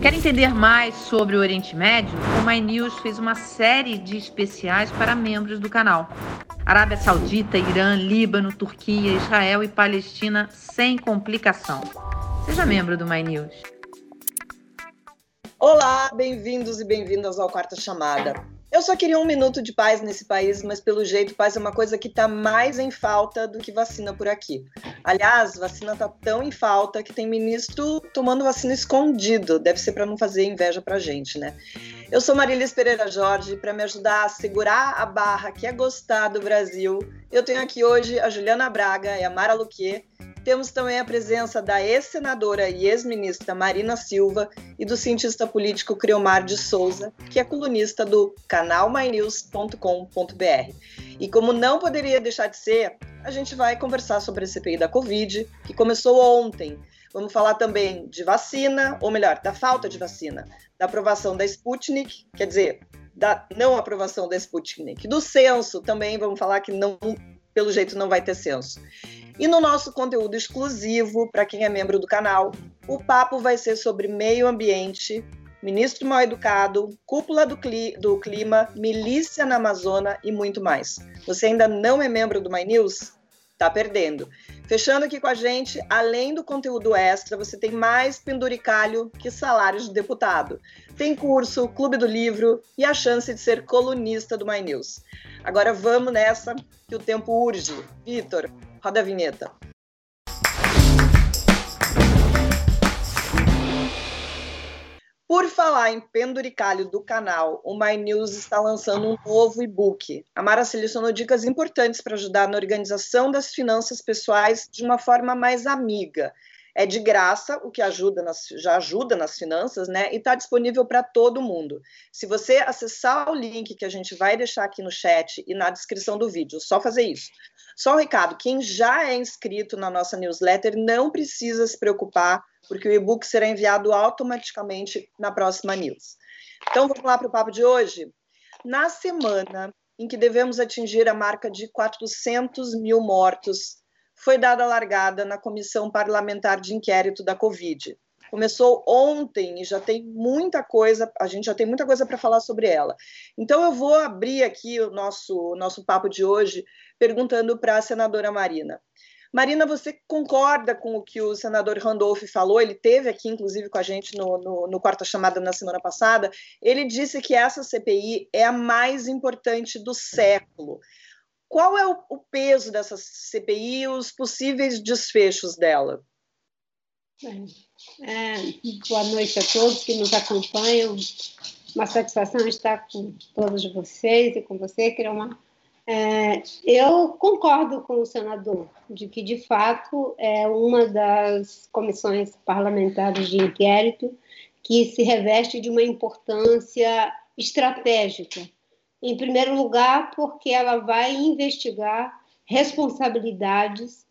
Quer entender mais sobre o Oriente Médio? O My News fez uma série de especiais para membros do canal. Arábia Saudita, Irã, Líbano, Turquia, Israel e Palestina sem complicação. Seja membro do My News. Olá, bem-vindos e bem-vindas ao Quarta Chamada. Eu só queria um minuto de paz nesse país, mas pelo jeito, paz é uma coisa que está mais em falta do que vacina por aqui. Aliás, vacina está tão em falta que tem ministro tomando vacina escondido. Deve ser para não fazer inveja para gente, né? Eu sou Marilis Pereira Jorge, para me ajudar a segurar a barra que é gostar do Brasil. Eu tenho aqui hoje a Juliana Braga e a Mara Luquier, temos também a presença da ex-senadora e ex-ministra Marina Silva e do cientista político Criomar de Souza, que é colunista do canalmynews.com.br. E como não poderia deixar de ser, a gente vai conversar sobre a CPI da Covid, que começou ontem. Vamos falar também de vacina, ou melhor, da falta de vacina, da aprovação da Sputnik, quer dizer, da não aprovação da Sputnik, do censo também, vamos falar que não, pelo jeito não vai ter censo. E no nosso conteúdo exclusivo, para quem é membro do canal, o papo vai ser sobre meio ambiente, ministro mal educado, cúpula do, cli do clima, milícia na Amazônia e muito mais. Você ainda não é membro do My News? Tá perdendo. Fechando aqui com a gente, além do conteúdo extra, você tem mais penduricalho que salário de deputado. Tem curso, clube do livro e a chance de ser colunista do My News. Agora vamos nessa, que o tempo urge. Vitor, Roda a vinheta. Por falar em penduricalho do canal, o My News está lançando um novo e-book. A Mara selecionou dicas importantes para ajudar na organização das finanças pessoais de uma forma mais amiga. É de graça, o que ajuda nas, já ajuda nas finanças, né? E está disponível para todo mundo. Se você acessar o link que a gente vai deixar aqui no chat e na descrição do vídeo, só fazer isso. Só um recado: quem já é inscrito na nossa newsletter não precisa se preocupar, porque o e-book será enviado automaticamente na próxima news. Então vamos lá para o papo de hoje. Na semana em que devemos atingir a marca de 400 mil mortos, foi dada largada na comissão parlamentar de inquérito da Covid. Começou ontem e já tem muita coisa, a gente já tem muita coisa para falar sobre ela. Então eu vou abrir aqui o nosso, nosso papo de hoje perguntando para a senadora Marina. Marina, você concorda com o que o senador Randolph falou? Ele teve aqui, inclusive, com a gente no, no, no quarta chamada na semana passada. Ele disse que essa CPI é a mais importante do século. Qual é o, o peso dessa CPI e os possíveis desfechos dela? É, boa noite a todos que nos acompanham. Uma satisfação estar com todos vocês e com você, uma é, eu concordo com o senador de que, de fato, é uma das comissões parlamentares de inquérito que se reveste de uma importância estratégica. Em primeiro lugar, porque ela vai investigar responsabilidades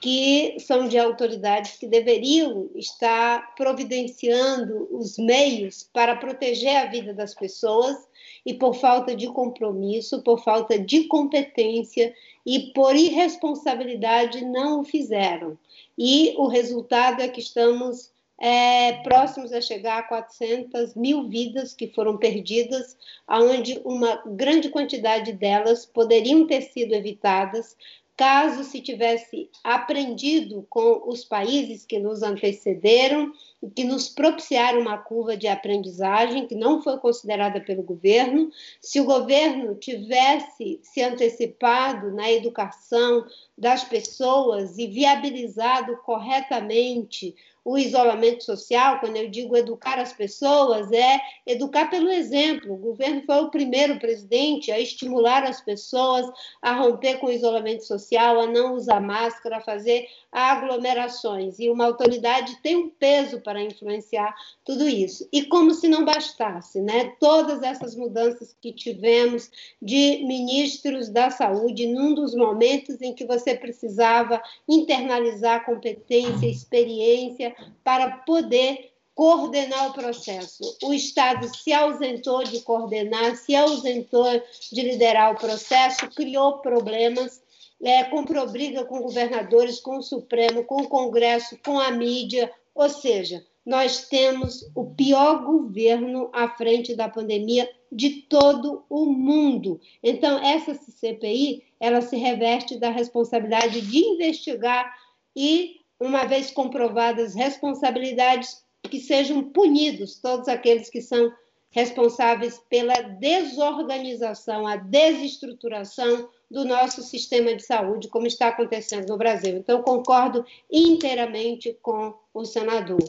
que são de autoridades que deveriam estar providenciando os meios para proteger a vida das pessoas e por falta de compromisso, por falta de competência e por irresponsabilidade não o fizeram. E o resultado é que estamos é, próximos a chegar a 400 mil vidas que foram perdidas, onde uma grande quantidade delas poderiam ter sido evitadas caso se tivesse aprendido com os países que nos antecederam, que nos propiciaram uma curva de aprendizagem que não foi considerada pelo governo, se o governo tivesse se antecipado na educação das pessoas e viabilizado corretamente o isolamento social, quando eu digo educar as pessoas, é educar pelo exemplo. O governo foi o primeiro presidente a estimular as pessoas a romper com o isolamento social, a não usar máscara, a fazer aglomerações. E uma autoridade tem um peso para influenciar tudo isso. E como se não bastasse, né? Todas essas mudanças que tivemos de ministros da saúde num dos momentos em que você precisava internalizar competência, experiência para poder coordenar o processo. O Estado se ausentou de coordenar, se ausentou de liderar o processo, criou problemas, é, comprou briga com governadores, com o Supremo, com o Congresso, com a mídia, ou seja, nós temos o pior governo à frente da pandemia de todo o mundo. Então, essa CPI, ela se reveste da responsabilidade de investigar e, uma vez comprovadas responsabilidades, que sejam punidos todos aqueles que são responsáveis pela desorganização, a desestruturação do nosso sistema de saúde, como está acontecendo no Brasil. Então, concordo inteiramente com o senador.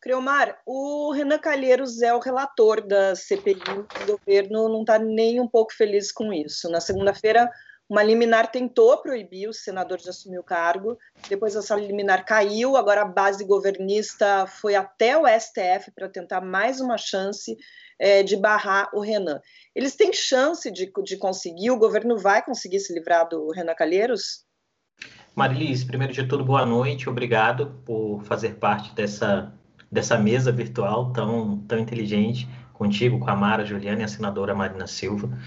Criomar, o Renan Calheiros é o relator da CPI, o governo não está nem um pouco feliz com isso. Na segunda-feira, uma liminar tentou proibir o senador de assumir o cargo, depois essa liminar caiu, agora a base governista foi até o STF para tentar mais uma chance é, de barrar o Renan. Eles têm chance de, de conseguir, o governo vai conseguir se livrar do Renan Calheiros? Marilis, primeiro de tudo, boa noite, obrigado por fazer parte dessa, dessa mesa virtual tão, tão inteligente, contigo, com a Mara Juliana e a senadora Marina Silva.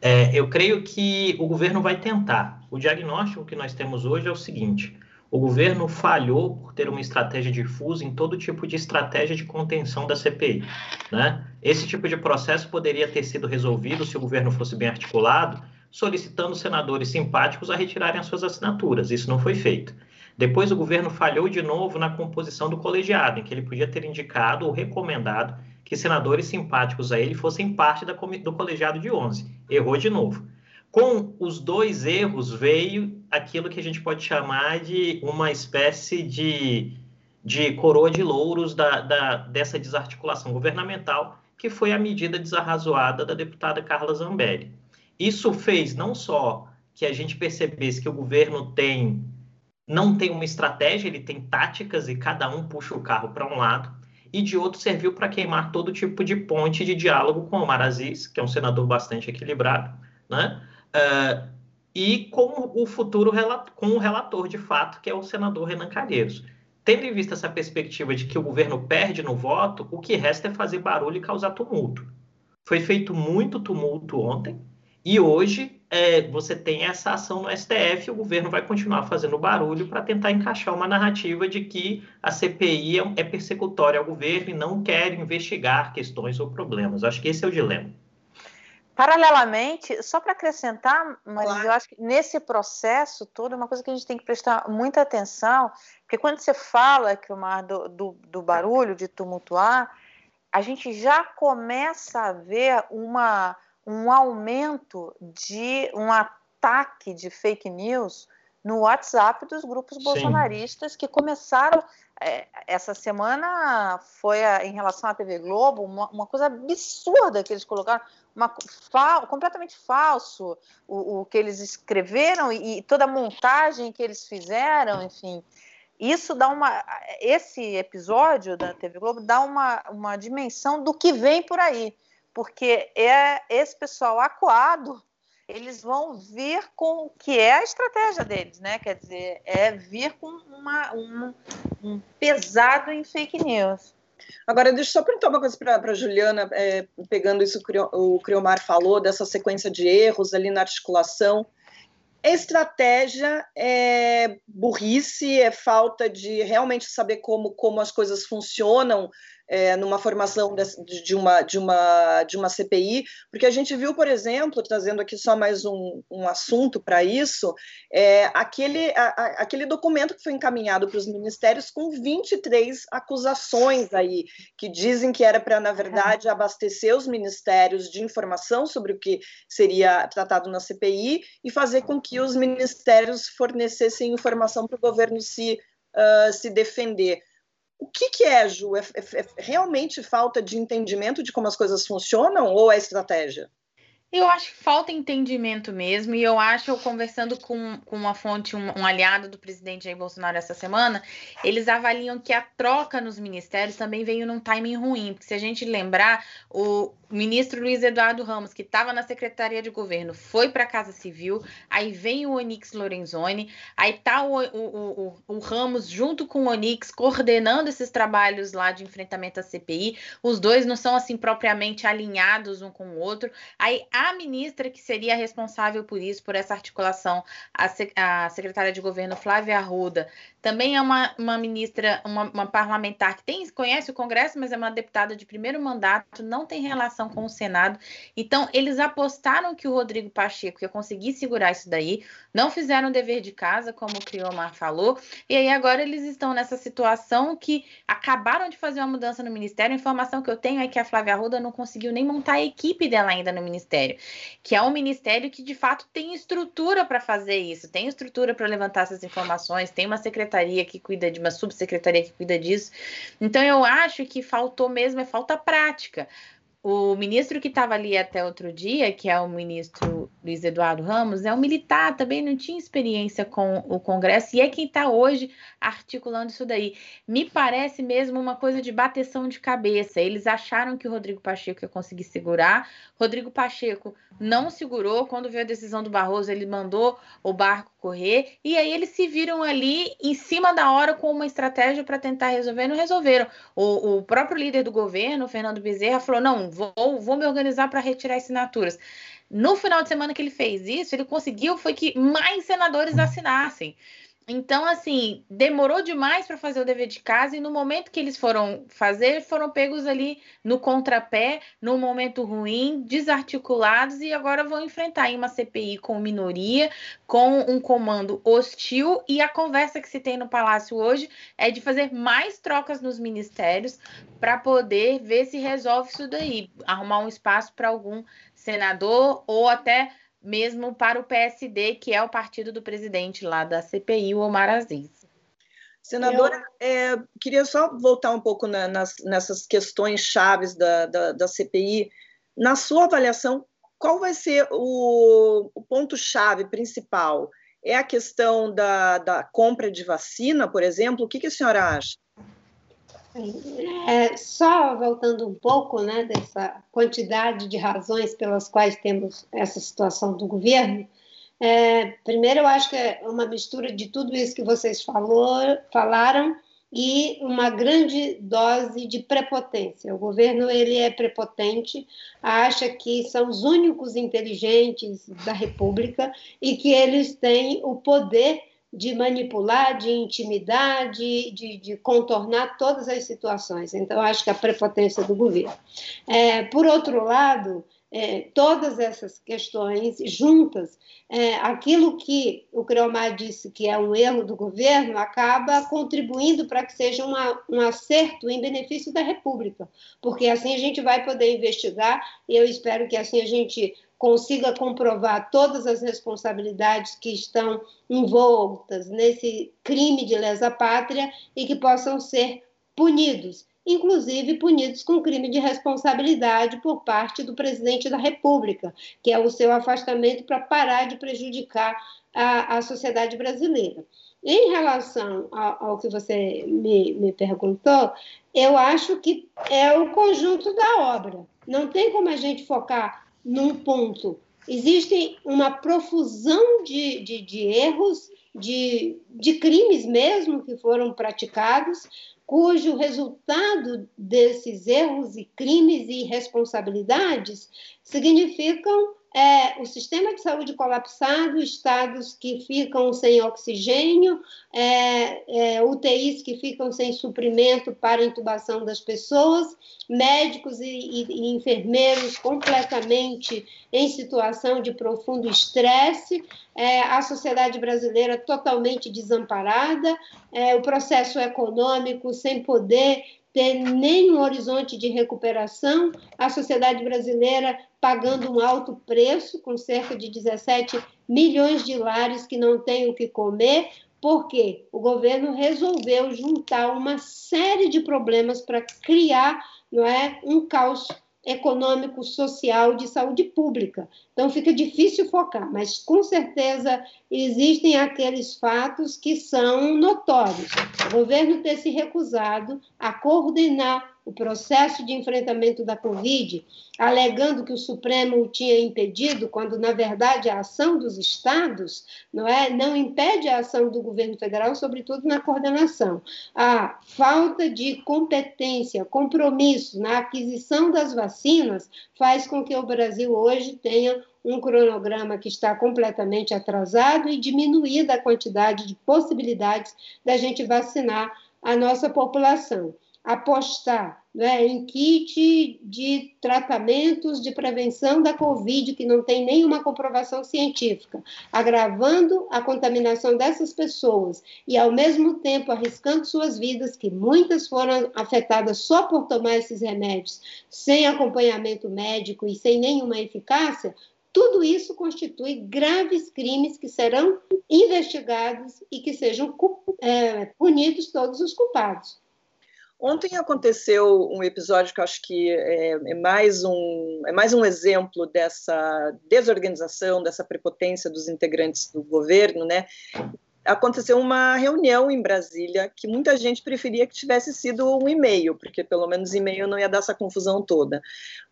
É, eu creio que o governo vai tentar. O diagnóstico que nós temos hoje é o seguinte: o governo falhou por ter uma estratégia difusa em todo tipo de estratégia de contenção da CPI. Né? Esse tipo de processo poderia ter sido resolvido se o governo fosse bem articulado, solicitando senadores simpáticos a retirarem as suas assinaturas. Isso não foi feito. Depois, o governo falhou de novo na composição do colegiado, em que ele podia ter indicado ou recomendado que senadores simpáticos a ele fossem parte do colegiado de 11. Errou de novo. Com os dois erros veio aquilo que a gente pode chamar de uma espécie de, de coroa de louros da, da, dessa desarticulação governamental, que foi a medida desarrazoada da deputada Carla Zambelli. Isso fez não só que a gente percebesse que o governo tem não tem uma estratégia, ele tem táticas e cada um puxa o carro para um lado, e de outro serviu para queimar todo tipo de ponte de diálogo com o Omar Aziz, que é um senador bastante equilibrado, né? Uh, e com o futuro com o relator de fato, que é o senador Renan Calheiros. Tendo em vista essa perspectiva de que o governo perde no voto, o que resta é fazer barulho e causar tumulto. Foi feito muito tumulto ontem, e hoje é, você tem essa ação no STF, o governo vai continuar fazendo barulho para tentar encaixar uma narrativa de que a CPI é, é persecutória ao governo e não quer investigar questões ou problemas. Acho que esse é o dilema. Paralelamente, só para acrescentar, mas claro. eu acho que nesse processo todo, uma coisa que a gente tem que prestar muita atenção, porque quando você fala que do, do, do barulho, de tumultuar, a gente já começa a ver uma um aumento de um ataque de fake news no WhatsApp dos grupos Sim. bolsonaristas que começaram. É, essa semana foi a, em relação à TV Globo uma, uma, coisa absurda que eles colocaram, uma, fa, completamente falso o, o, que eles escreveram e, e toda a montagem que eles fizeram, enfim. Isso dá uma. Esse episódio da TV Globo dá uma, uma dimensão do que vem por aí porque é esse pessoal acuado, eles vão vir com o que é a estratégia deles, né? Quer dizer, é vir com uma, um, um pesado em fake news. Agora, deixa eu só perguntar uma coisa para a Juliana, é, pegando isso que o Criomar falou, dessa sequência de erros ali na articulação. É estratégia, é burrice, é falta de realmente saber como, como as coisas funcionam é, numa formação de, de, uma, de, uma, de uma CPI, porque a gente viu, por exemplo, trazendo aqui só mais um, um assunto para isso, é, aquele, a, a, aquele documento que foi encaminhado para os ministérios com 23 acusações aí, que dizem que era para, na verdade, abastecer os ministérios de informação sobre o que seria tratado na CPI e fazer com que os ministérios fornecessem informação para o governo se, uh, se defender. O que, que é, Ju? É, é, é realmente falta de entendimento de como as coisas funcionam ou é estratégia? Eu acho que falta entendimento mesmo, e eu acho, eu conversando com, com uma fonte, um, um, aliado do presidente Jair Bolsonaro essa semana, eles avaliam que a troca nos ministérios também veio num timing ruim, porque se a gente lembrar, o, ministro Luiz Eduardo Ramos, que estava na Secretaria de Governo, foi para a Casa Civil, aí vem o Onix Lorenzoni, aí tá o, o, o, o, Ramos junto com o Onix coordenando esses trabalhos lá de enfrentamento à CPI. Os dois não são assim propriamente alinhados um com o outro. Aí a ministra que seria responsável por isso, por essa articulação, a, a secretária de Governo Flávia Arruda, também é uma, uma ministra, uma, uma parlamentar que tem, conhece o Congresso, mas é uma deputada de primeiro mandato, não tem relação com o Senado. Então, eles apostaram que o Rodrigo Pacheco ia conseguir segurar isso daí, não fizeram o dever de casa, como o Criomar falou, e aí agora eles estão nessa situação que acabaram de fazer uma mudança no Ministério. A informação que eu tenho é que a Flávia Arruda não conseguiu nem montar a equipe dela ainda no Ministério, que é um ministério que de fato tem estrutura para fazer isso, tem estrutura para levantar essas informações, tem uma secretaria que cuida de uma subsecretaria que cuida disso. Então eu acho que faltou mesmo é falta prática. O ministro que estava ali até outro dia, que é o ministro Luiz Eduardo Ramos, é um militar, também não tinha experiência com o Congresso e é quem está hoje articulando isso daí. Me parece mesmo uma coisa de bateção de cabeça. Eles acharam que o Rodrigo Pacheco ia conseguir segurar. Rodrigo Pacheco não segurou. Quando veio a decisão do Barroso, ele mandou o barco correr. E aí eles se viram ali em cima da hora com uma estratégia para tentar resolver. Não resolveram. O, o, próprio líder do governo, Fernando Bezerra, falou: não, vou, vou me organizar para retirar assinaturas. No final de semana que ele fez isso, ele conseguiu foi que mais senadores assinassem. Então, assim, demorou demais para fazer o dever de casa e no momento que eles foram fazer, foram pegos ali no contrapé, no momento ruim, desarticulados e agora vão enfrentar uma CPI com minoria, com um comando hostil e a conversa que se tem no Palácio hoje é de fazer mais trocas nos ministérios para poder ver se resolve isso daí, arrumar um espaço para algum senador ou até mesmo para o PSD, que é o partido do presidente lá da CPI, o Omar Aziz. Senadora, Eu... é, queria só voltar um pouco na, nas, nessas questões chaves da, da, da, CPI. Na sua avaliação, qual vai ser o, o ponto-chave principal? É a questão da, da compra de vacina, por exemplo? O que, que a senhora acha? É, só voltando um pouco né, dessa quantidade de razões pelas quais temos essa situação do governo, é, primeiro eu acho que é uma mistura de tudo isso que vocês falou, falaram e uma grande dose de prepotência. O governo ele é prepotente, acha que são os únicos inteligentes da República e que eles têm o poder de manipular, de intimidar, de, de, de, contornar todas as situações. Então, acho que a prepotência do governo. É, por outro lado, é, todas essas questões juntas, é, aquilo que o Creomar disse que é um erro do governo, acaba contribuindo para que seja uma, um acerto em benefício da República, porque assim a gente vai poder investigar e eu espero que assim a gente consiga comprovar todas as responsabilidades que estão envoltas nesse crime de lesa pátria e que possam ser punidos, inclusive punidos com crime de responsabilidade por parte do presidente da República, que é o seu afastamento para parar de prejudicar a, a sociedade brasileira. Em relação ao, ao que você me, me perguntou, eu acho que é o conjunto da obra. Não tem como a gente focar num ponto. Existe uma profusão de, de, de erros, de, de crimes mesmo que foram praticados, cujo resultado desses erros e crimes e responsabilidades significam é, o sistema de saúde colapsado, estados que ficam sem oxigênio, é, é, UTIs que ficam sem suprimento para intubação das pessoas, médicos e, e, e enfermeiros completamente em situação de profundo estresse, é, a sociedade brasileira totalmente desamparada, é, o processo econômico sem poder ter nenhum horizonte de recuperação, a sociedade brasileira pagando um alto preço, com cerca de 17 milhões de lares que não têm o que comer, porque o governo resolveu juntar uma série de problemas para criar não é, um caos econômico, social, de saúde pública. Então fica difícil focar, mas com certeza existem aqueles fatos que são notórios. O governo ter se recusado a coordenar o processo de enfrentamento da Covid, alegando que o Supremo o tinha impedido, quando na verdade a ação dos estados não é, não impede a ação do governo federal, sobretudo na coordenação. A falta de competência, compromisso na aquisição das vacinas faz com que o Brasil hoje tenha um cronograma que está completamente atrasado e diminuída a quantidade de possibilidades da gente vacinar a nossa população. Apostar né, em kit de tratamentos de prevenção da Covid, que não tem nenhuma comprovação científica, agravando a contaminação dessas pessoas e, ao mesmo tempo, arriscando suas vidas, que muitas foram afetadas só por tomar esses remédios, sem acompanhamento médico e sem nenhuma eficácia, tudo isso constitui graves crimes que serão investigados e que sejam é, punidos todos os culpados. Ontem aconteceu um episódio que acho que é, é, mais um, é mais um exemplo dessa desorganização, dessa prepotência dos integrantes do governo, né? aconteceu uma reunião em Brasília que muita gente preferia que tivesse sido um e-mail, porque pelo menos e-mail não ia dar essa confusão toda.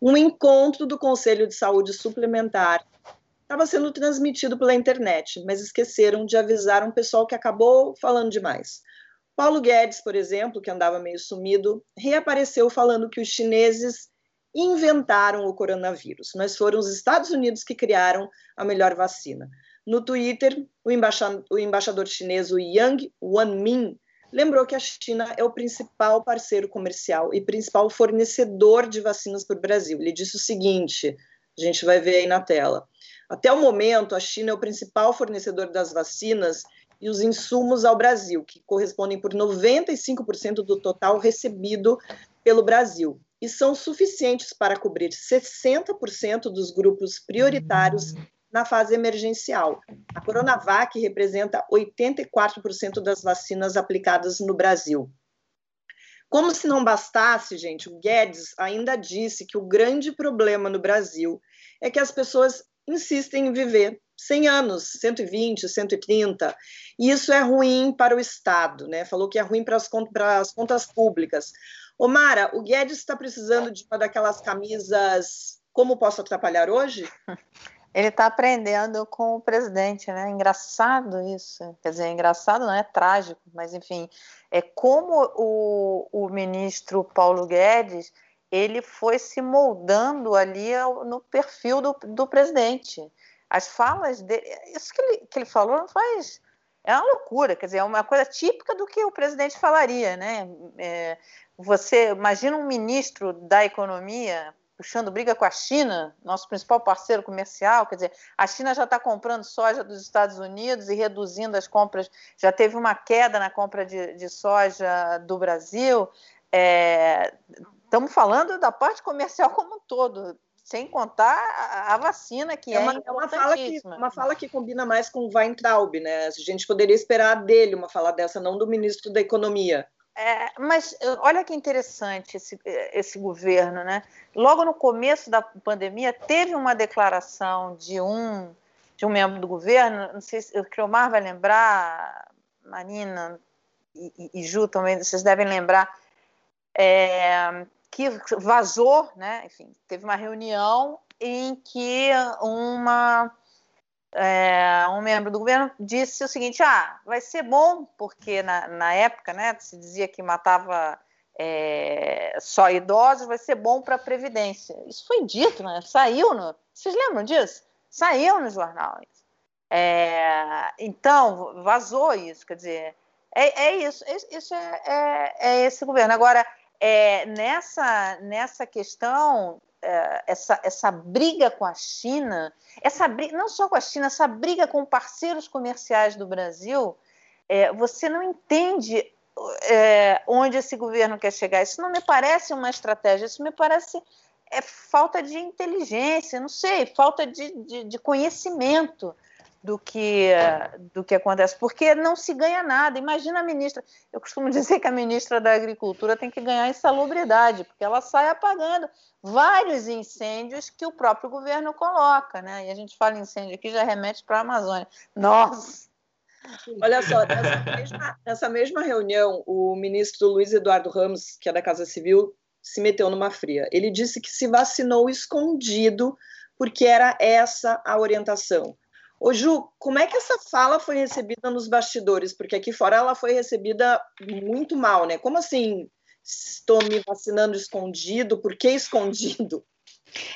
Um encontro do Conselho de Saúde Suplementar estava sendo transmitido pela internet, mas esqueceram de avisar um pessoal que acabou falando demais. Paulo Guedes, por exemplo, que andava meio sumido, reapareceu falando que os chineses inventaram o coronavírus, mas foram os Estados Unidos que criaram a melhor vacina. No Twitter, o embaixador, o embaixador chinês o Yang Wanmin lembrou que a China é o principal parceiro comercial e principal fornecedor de vacinas para o Brasil. Ele disse o seguinte: a gente vai ver aí na tela. Até o momento, a China é o principal fornecedor das vacinas e os insumos ao Brasil, que correspondem por 95% do total recebido pelo Brasil, e são suficientes para cobrir 60% dos grupos prioritários na fase emergencial. A Coronavac representa 84% das vacinas aplicadas no Brasil. Como se não bastasse, gente, o Guedes ainda disse que o grande problema no Brasil é que as pessoas insistem em viver 100 anos, 120, 130, e isso é ruim para o Estado, né? Falou que é ruim para as, para as contas públicas. Omara, o Guedes está precisando de uma daquelas camisas Como Posso Atrapalhar Hoje? Ele está aprendendo com o presidente, né? Engraçado isso. Quer dizer, engraçado não é trágico, mas enfim, é como o, o ministro Paulo Guedes ele foi se moldando ali no perfil do, do presidente. As falas dele, isso que ele, que ele falou não faz. É uma loucura, quer dizer, é uma coisa típica do que o presidente falaria, né? É, você imagina um ministro da economia puxando briga com a China, nosso principal parceiro comercial. Quer dizer, a China já está comprando soja dos Estados Unidos e reduzindo as compras, já teve uma queda na compra de, de soja do Brasil. É, estamos falando da parte comercial como um todo, sem contar a, a vacina, que é, uma, é uma fala que uma fala que combina mais com o Weintraub, né? A gente poderia esperar dele uma fala dessa, não do ministro da Economia. É, mas olha que interessante esse, esse governo, né? Logo no começo da pandemia, teve uma declaração de um, de um membro do governo, não sei se o Criomar vai lembrar, Marina e, e, e Ju também, vocês devem lembrar, é, que vazou, né? Enfim, teve uma reunião em que uma é, um membro do governo disse o seguinte: ah, vai ser bom, porque na, na época né, se dizia que matava é, só idosos, vai ser bom para a Previdência. Isso foi dito, né? Saiu no. Vocês lembram disso? Saiu no jornal. É, então, vazou isso, quer dizer, é, é isso, isso é, é, é, esse governo. Agora, é, nessa, nessa questão é, essa, essa briga com a China, essa briga, não só com a China, essa briga com parceiros comerciais do Brasil, é, você não entende é, onde esse governo quer chegar. Isso não me parece uma estratégia, isso me parece é, falta de inteligência, não sei, falta de, de, de conhecimento do que, do que acontece, porque não se ganha nada. Imagina a ministra, eu costumo dizer que a ministra da Agricultura tem que ganhar insalubridade, porque ela sai apagando vários incêndios que o próprio governo coloca, né? E a gente fala incêndio aqui, já remete para a Amazônia. Nossa! Olha só, nessa mesma, nessa mesma reunião, o ministro Luiz Eduardo Ramos, que é da Casa Civil, se meteu numa fria. Ele disse que se vacinou escondido porque era essa a orientação. Ô Ju, como é que essa fala foi recebida nos bastidores? Porque aqui fora ela foi recebida muito mal, né? Como assim estou me vacinando escondido? Por que escondido?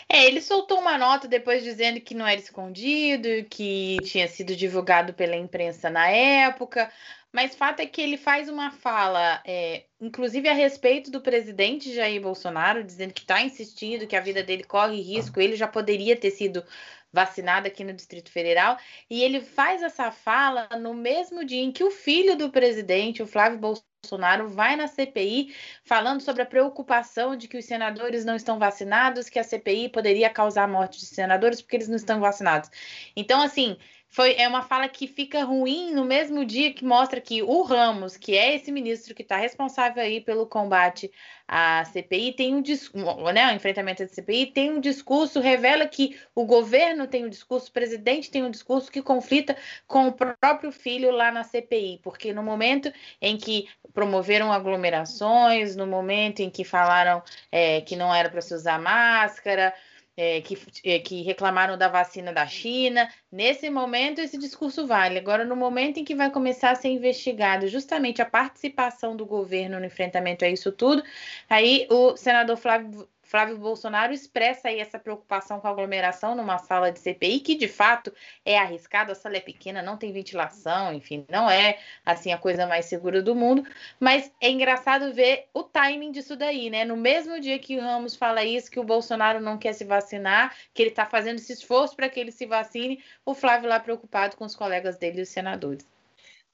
É, ele soltou uma nota depois dizendo que não era escondido, que tinha sido divulgado pela imprensa na época, mas fato é que ele faz uma fala, é, inclusive a respeito do presidente Jair Bolsonaro, dizendo que está insistindo que a vida dele corre risco, ele já poderia ter sido vacinado aqui no Distrito Federal, e ele faz essa fala no mesmo dia em que o filho do presidente, o Flávio Bolsonaro, vai na CPI falando sobre a preocupação de que os senadores não estão vacinados, que a CPI poderia causar a morte de senadores porque eles não estão vacinados. Então, assim, foi é uma fala que fica ruim no mesmo dia que mostra que o Ramos, que é esse ministro que está responsável aí pelo combate à CPI, tem um discurso, né, o enfrentamento da CPI, tem um discurso, revela que o governo tem um discurso, o presidente tem um discurso que conflita com o próprio filho lá na CPI, porque no momento em que promoveram aglomerações, no momento em que falaram é, que não era para se usar máscara, é, que, é, que reclamaram da vacina da China. Nesse momento, esse discurso vale. Agora, no momento em que vai começar a ser investigado justamente a participação do governo no enfrentamento a isso tudo, aí o senador Flávio Flávio Bolsonaro expressa aí essa preocupação com a aglomeração numa sala de CPI, que de fato é arriscado, a sala é pequena, não tem ventilação, enfim, não é assim a coisa mais segura do mundo, mas é engraçado ver o timing disso daí, né? No mesmo dia que o Ramos fala isso, que o Bolsonaro não quer se vacinar, que ele está fazendo esse esforço para que ele se vacine, o Flávio lá preocupado com os colegas dele, os senadores.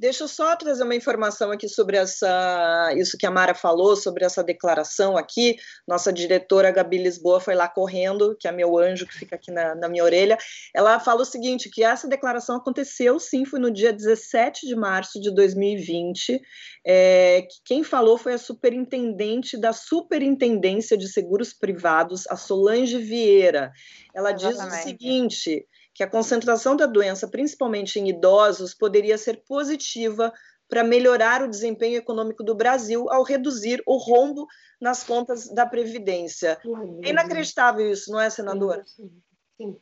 Deixa eu só trazer uma informação aqui sobre essa, isso que a Mara falou, sobre essa declaração aqui. Nossa diretora Gabi Lisboa foi lá correndo, que é meu anjo que fica aqui na, na minha orelha. Ela fala o seguinte: que essa declaração aconteceu sim, foi no dia 17 de março de 2020. É, que quem falou foi a superintendente da Superintendência de Seguros Privados, a Solange Vieira. Ela Exatamente. diz o seguinte que a concentração da doença, principalmente em idosos, poderia ser positiva para melhorar o desempenho econômico do Brasil ao reduzir o rombo nas contas da Previdência. É inacreditável isso, não é, senadora? Sim. sim.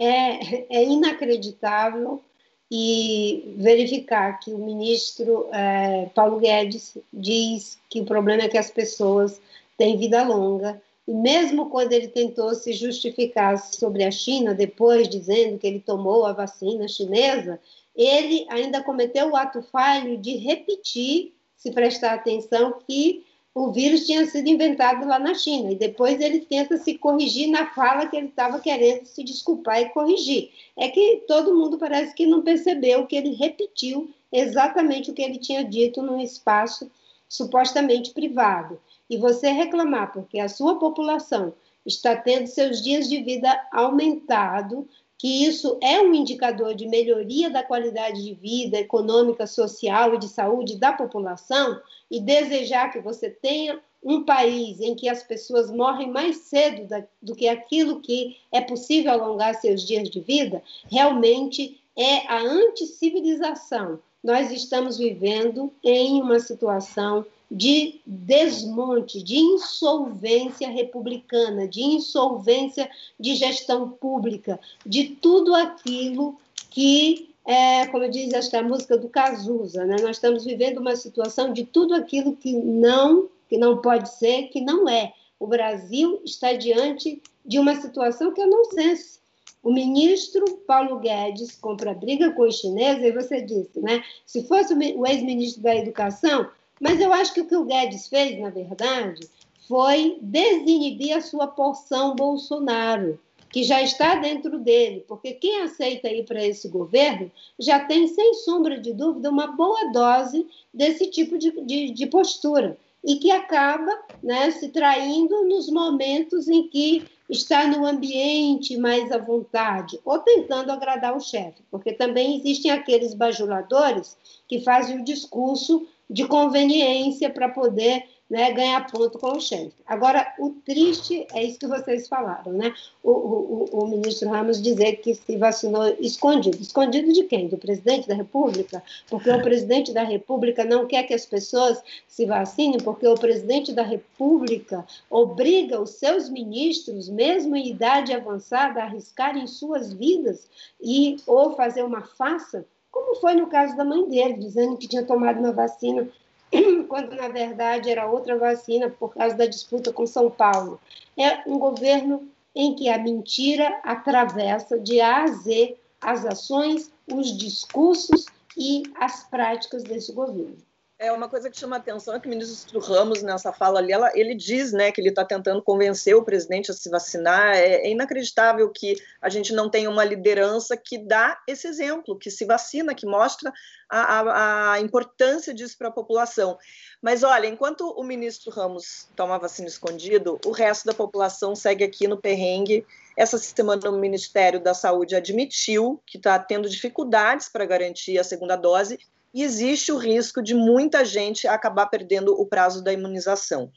É, é, inacreditável e verificar que o ministro é, Paulo Guedes diz que o problema é que as pessoas têm vida longa e mesmo quando ele tentou se justificar sobre a China, depois dizendo que ele tomou a vacina chinesa, ele ainda cometeu o ato falho de repetir, se prestar atenção, que o vírus tinha sido inventado lá na China. E depois ele tenta se corrigir na fala que ele estava querendo se desculpar e corrigir. É que todo mundo parece que não percebeu que ele repetiu exatamente o que ele tinha dito num espaço supostamente privado e você reclamar porque a sua população está tendo seus dias de vida aumentado, que isso é um indicador de melhoria da qualidade de vida econômica, social e de saúde da população, e desejar que você tenha um país em que as pessoas morrem mais cedo da, do que aquilo que é possível alongar seus dias de vida, realmente é a anticivilização. Nós estamos vivendo em uma situação de desmonte, de insolvência republicana, de insolvência de gestão pública, de tudo aquilo que, é, como diz acho que é a música do Cazuza, né? nós estamos vivendo uma situação de tudo aquilo que não, que não pode ser, que não é. O Brasil está diante de uma situação que é nonsense. O ministro Paulo Guedes compra briga com os chineses, e você disse, né? Se fosse o ex-ministro da Educação, mas eu acho que o que o Guedes fez, na verdade, foi desinibir a sua porção Bolsonaro, que já está dentro dele, porque quem aceita ir para esse governo já tem, sem sombra de dúvida, uma boa dose desse tipo de, de, de postura e que acaba né, se traindo nos momentos em que está no ambiente mais à vontade, ou tentando agradar o chefe, porque também existem aqueles bajuladores que fazem o discurso de conveniência para poder né, ganhar ponto com o chefe. Agora, o triste é isso que vocês falaram, né? O, o, o, ministro Ramos dizer que se vacinou escondido. Escondido de quem? Do presidente da República? Porque o presidente da República não quer que as pessoas se vacinem, porque o presidente da República obriga os seus ministros, mesmo em idade avançada, a arriscarem suas vidas e ou fazer uma farsa, como foi no caso da mãe dele, dizendo que tinha tomado uma vacina quando na verdade era outra vacina por causa da disputa com São Paulo. É um governo em que a mentira atravessa de A a Z as ações, os discursos e as práticas desse governo. É uma coisa que chama atenção é que o ministro Ramos, nessa fala ali, ela, ele diz né, que ele está tentando convencer o presidente a se vacinar. É, é, inacreditável que a gente não tenha uma liderança que dá esse exemplo, que se vacina, que mostra a, a, a importância disso para a população. Mas olha, enquanto o ministro Ramos toma vacina escondido, o resto da população segue aqui no perrengue. Essa semana o Ministério da Saúde admitiu que está tendo dificuldades para garantir a segunda dose e existe o risco de muita gente acabar perdendo o prazo da imunização.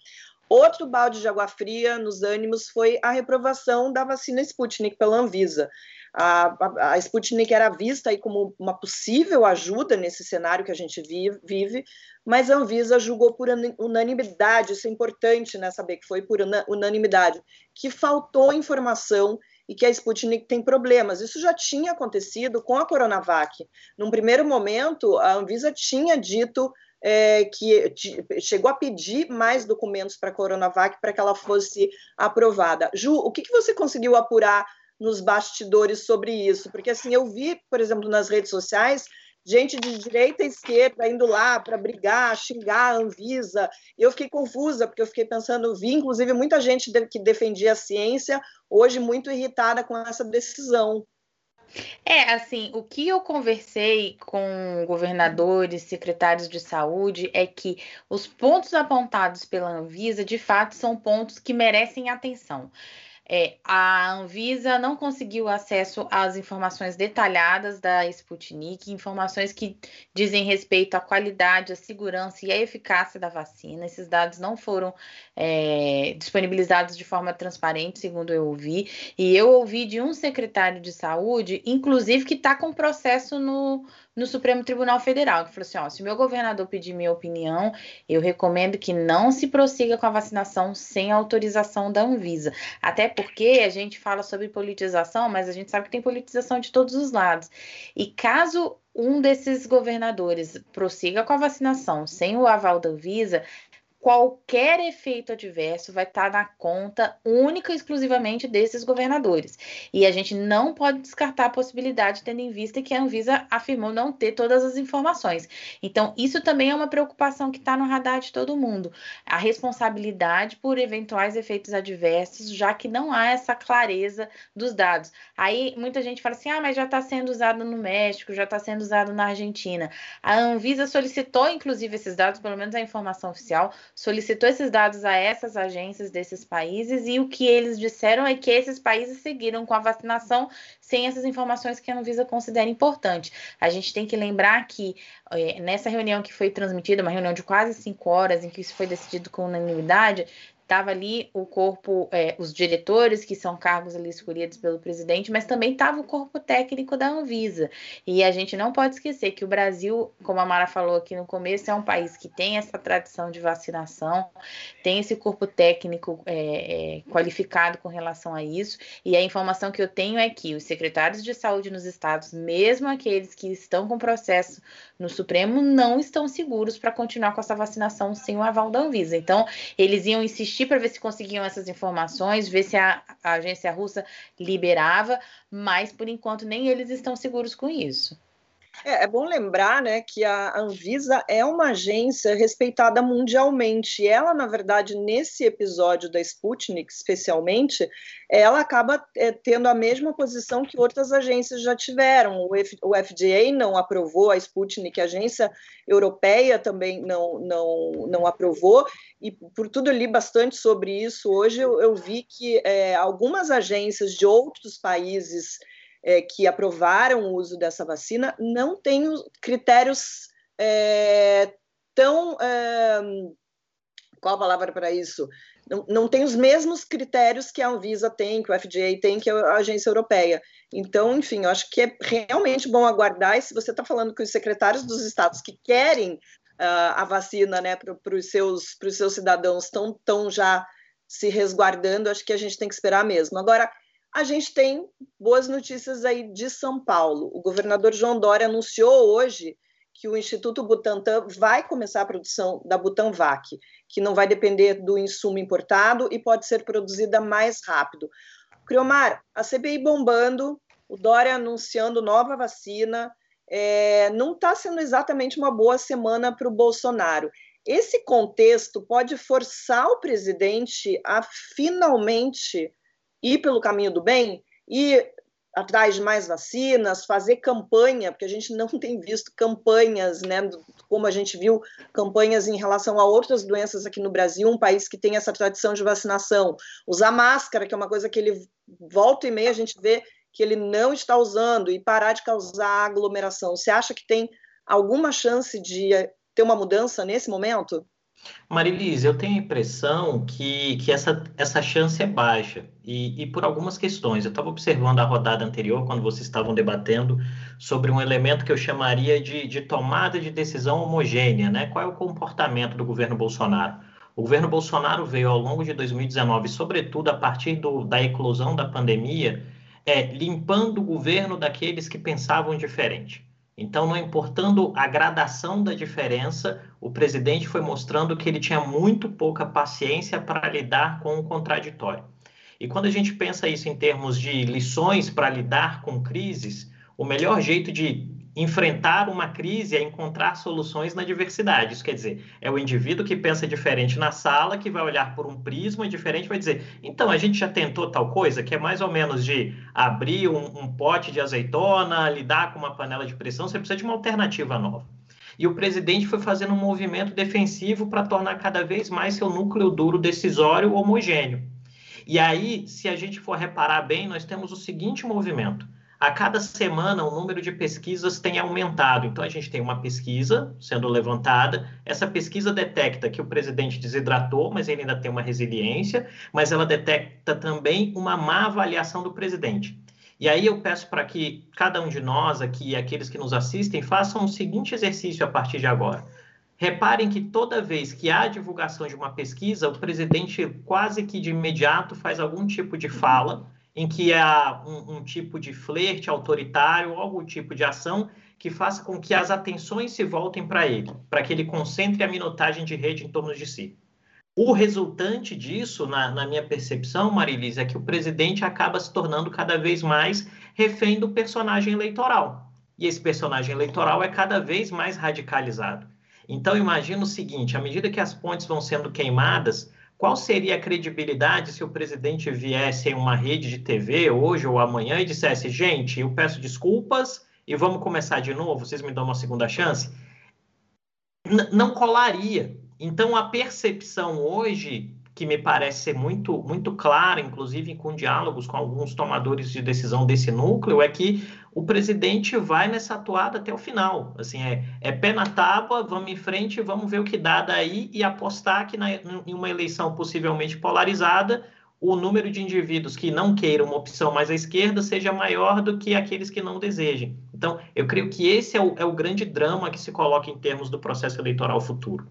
Outro balde de água fria nos ânimos foi a reprovação da vacina Sputnik pela Anvisa. A, a, a Sputnik era vista aí como uma possível ajuda nesse cenário que a gente vive, vive, mas a Anvisa julgou por unanimidade, isso é importante né, saber que foi por unanimidade, que faltou informação e que a Sputnik tem problemas. Isso já tinha acontecido com a Coronavac. Num primeiro momento, a Anvisa tinha dito é, que chegou a pedir mais documentos para a Coronavac para que ela fosse aprovada. Ju, o que, que você conseguiu apurar nos bastidores sobre isso? Porque assim, eu vi, por exemplo, nas redes sociais gente de direita e esquerda indo lá para brigar, xingar a Anvisa. Eu fiquei confusa, porque eu fiquei pensando, vi inclusive muita gente que defendia a ciência, hoje muito irritada com essa decisão. É, assim, o que eu conversei com governadores, secretários de saúde, é que os pontos apontados pela Anvisa, de fato, são pontos que merecem atenção. É, a Anvisa não conseguiu acesso às informações detalhadas da Sputnik, informações que dizem respeito à qualidade, à segurança e à eficácia da vacina. Esses dados não foram é, disponibilizados de forma transparente, segundo eu ouvi. E eu ouvi de um secretário de saúde, inclusive, que está com processo no, no Supremo Tribunal Federal, que falou assim: ó, se o meu governador pedir minha opinião, eu recomendo que não se prossiga com a vacinação sem autorização da Anvisa. Até porque a gente fala sobre politização, mas a gente sabe que tem politização de todos os lados. E caso um desses governadores prossiga com a vacinação sem o aval da Anvisa, qualquer efeito adverso vai estar na conta única e exclusivamente desses governadores. E a gente não pode descartar a possibilidade, tendo em vista que a Anvisa afirmou não ter todas as informações. Então, isso também é uma preocupação que está no radar de todo mundo. A responsabilidade por eventuais efeitos adversos, já que não há essa clareza dos dados. Aí, muita gente fala assim: ah, mas já está sendo usado no México, já está sendo usado na Argentina. A Anvisa solicitou, inclusive, esses dados, pelo menos a informação oficial, solicitou esses dados a essas agências desses países e o que eles disseram é que esses países seguiram com a vacinação sem essas informações que a Anvisa considera importante. A gente tem que lembrar que é, nessa reunião que foi transmitida, uma reunião de quase cinco horas, em que isso foi decidido com unanimidade, estava ali o corpo, é, os diretores, que são cargos ali escolhidos pelo presidente, mas também estava o corpo técnico da Anvisa. E a gente não pode esquecer que o Brasil, como a Mara falou aqui no começo, é um país que tem essa tradição de vacinação, tem esse corpo técnico é, é, qualificado com relação a isso. E a informação que eu tenho é que os secretários de saúde nos estados, mesmo aqueles que estão com processo no Supremo, não estão seguros para continuar com essa vacinação sem o aval da Anvisa. Então, eles iam insistir para ver se conseguiam essas informações, ver se a, a agência russa liberava, mas por enquanto nem eles estão seguros com isso. É, é, bom lembrar né, que a Anvisa é uma agência respeitada mundialmente. Ela, na verdade, nesse episódio da Sputnik, especialmente, ela acaba é, tendo a mesma posição que outras agências já tiveram. O, F, o FDA não aprovou a Sputnik, a agência europeia também não, não, não aprovou, e por tudo li bastante sobre isso. Hoje eu, eu vi que é, algumas agências de outros países é, que aprovaram o uso dessa vacina não têm critérios é, tão, é, qual a palavra para isso? Não, não tem os mesmos critérios que a Anvisa tem, que o FDA tem, que a agência europeia. Então, enfim, eu acho que é realmente bom aguardar. E se você está falando que os secretários dos estados que querem uh, a vacina né, para os seus, seus cidadãos estão tão já se resguardando, acho que a gente tem que esperar mesmo. Agora, a gente tem boas notícias aí de São Paulo. O governador João Dória anunciou hoje que o Instituto Butantan vai começar a produção da Butanvac, que não vai depender do insumo importado e pode ser produzida mais rápido. Criomar, a CBI bombando, o Dória anunciando nova vacina, é, não está sendo exatamente uma boa semana para o Bolsonaro. Esse contexto pode forçar o presidente a finalmente ir pelo caminho do bem e atrás de mais vacinas, fazer campanha, porque a gente não tem visto campanhas, né, como a gente viu campanhas em relação a outras doenças aqui no Brasil, um país que tem essa tradição de vacinação. Usar máscara, que é uma coisa que ele volta e meia a gente vê que ele não está usando e parar de causar aglomeração. Você acha que tem alguma chance de ter uma mudança nesse momento? Marilise, eu tenho a impressão que, que essa, essa chance é baixa, e, e por algumas questões. Eu estava observando a rodada anterior, quando vocês estavam debatendo sobre um elemento que eu chamaria de, de tomada de decisão homogênea, né? Qual é o comportamento do governo Bolsonaro? O governo Bolsonaro veio ao longo de 2019, sobretudo a partir do, da eclosão da pandemia, é, limpando o governo daqueles que pensavam diferente. Então, não importando a gradação da diferença, o presidente foi mostrando que ele tinha muito pouca paciência para lidar com o contraditório. E quando a gente pensa isso em termos de lições para lidar com crises, o melhor jeito de enfrentar uma crise é encontrar soluções na diversidade. Isso quer dizer, é o indivíduo que pensa diferente na sala, que vai olhar por um prisma diferente, vai dizer: então, a gente já tentou tal coisa, que é mais ou menos de abrir um, um pote de azeitona, lidar com uma panela de pressão, você precisa de uma alternativa nova. E o presidente foi fazendo um movimento defensivo para tornar cada vez mais seu núcleo duro decisório homogêneo. E aí, se a gente for reparar bem, nós temos o seguinte movimento a cada semana o número de pesquisas tem aumentado. Então, a gente tem uma pesquisa sendo levantada, essa pesquisa detecta que o presidente desidratou, mas ele ainda tem uma resiliência, mas ela detecta também uma má avaliação do presidente. E aí eu peço para que cada um de nós aqui, aqueles que nos assistem, façam o seguinte exercício a partir de agora. Reparem que toda vez que há divulgação de uma pesquisa, o presidente quase que de imediato faz algum tipo de fala em que há um, um tipo de flerte autoritário, algum tipo de ação que faça com que as atenções se voltem para ele, para que ele concentre a minutagem de rede em torno de si. O resultante disso, na, na, minha percepção, Marilise, é que o presidente acaba se tornando cada vez mais refém do personagem eleitoral. E esse personagem eleitoral é cada vez mais radicalizado. Então, imagina o seguinte: à medida que as pontes vão sendo queimadas, qual seria a credibilidade se o presidente viesse em uma rede de TV hoje ou amanhã e dissesse: gente, eu peço desculpas e vamos começar de novo, vocês me dão uma segunda chance? N não colaria. Então, a percepção hoje que me parece ser muito, muito clara, inclusive com diálogos com alguns tomadores de decisão desse núcleo, é que o presidente vai nessa atuada até o final. Assim, é, é pé na tábua, vamos em frente, vamos ver o que dá daí e apostar que na, em uma eleição possivelmente polarizada, o número de indivíduos que não queiram uma opção mais à esquerda seja maior do que aqueles que não desejem. Então, eu creio que esse é o, é o grande drama que se coloca em termos do processo eleitoral futuro.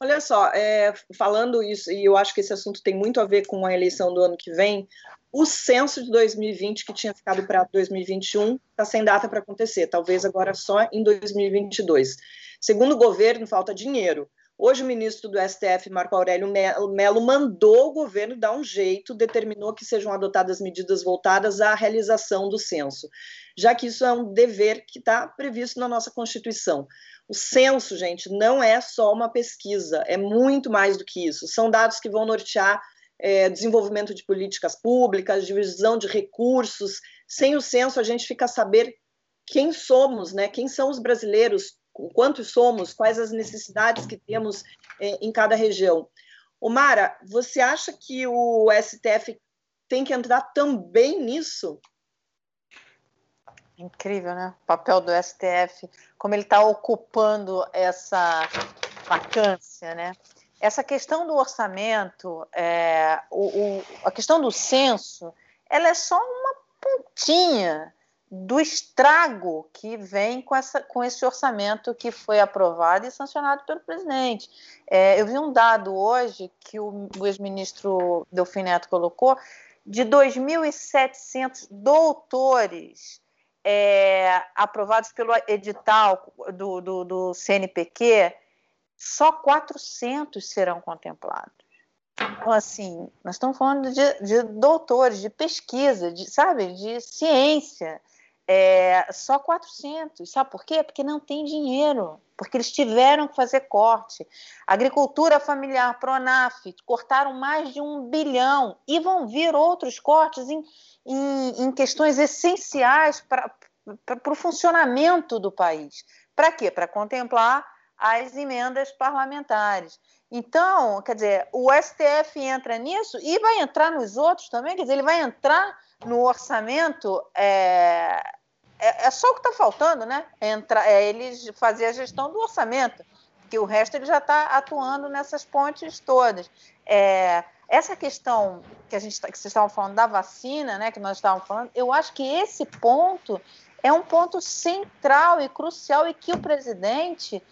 Olha só, é, falando isso, e eu acho que esse assunto tem muito a ver com a eleição do ano que vem, o censo de 2020, que tinha ficado para 2021, está sem data para acontecer, talvez agora só em 2022. Segundo o governo, falta dinheiro. Hoje, o ministro do STF, Marco Aurélio Melo, mandou o governo dar um jeito, determinou que sejam adotadas medidas voltadas à realização do censo, já que isso é um dever que está previsto na nossa Constituição. O censo, gente, não é só uma pesquisa, é muito mais do que isso. São dados que vão nortear é, desenvolvimento de políticas públicas, divisão de recursos. Sem o censo, a gente fica a saber quem somos, né? Quem são os brasileiros, quantos somos, quais as necessidades que temos é, em cada região. Omara, você acha que o STF tem que entrar também nisso? Incrível, né? O papel do STF, como ele está ocupando essa vacância, né? Essa questão do orçamento, é, o, o, a questão do censo, ela é só uma pontinha do estrago que vem com, essa, com esse orçamento que foi aprovado e sancionado pelo presidente. É, eu vi um dado hoje que o, o ex-ministro Delfim Neto colocou, de 2.700 doutores é, aprovados pelo edital do, do, do CNPq, só 400 serão contemplados. Então, assim, nós estamos falando de, de doutores, de pesquisa, de, sabe, de ciência. É, só 400. Sabe por quê? Porque não tem dinheiro. Porque eles tiveram que fazer corte. Agricultura familiar, Pronaf, cortaram mais de um bilhão. E vão vir outros cortes em, em, em questões essenciais para o funcionamento do país. Para quê? Para contemplar as emendas parlamentares. Então, quer dizer, o STF entra nisso e vai entrar nos outros também, quer dizer, ele vai entrar no orçamento. É, é, é só o que está faltando, né? Entra, é eles fazer a gestão do orçamento, porque o resto ele já está atuando nessas pontes todas. É, essa questão que a gente tá, que vocês estavam falando da vacina, né? Que nós estávamos falando, eu acho que esse ponto é um ponto central e crucial e que o presidente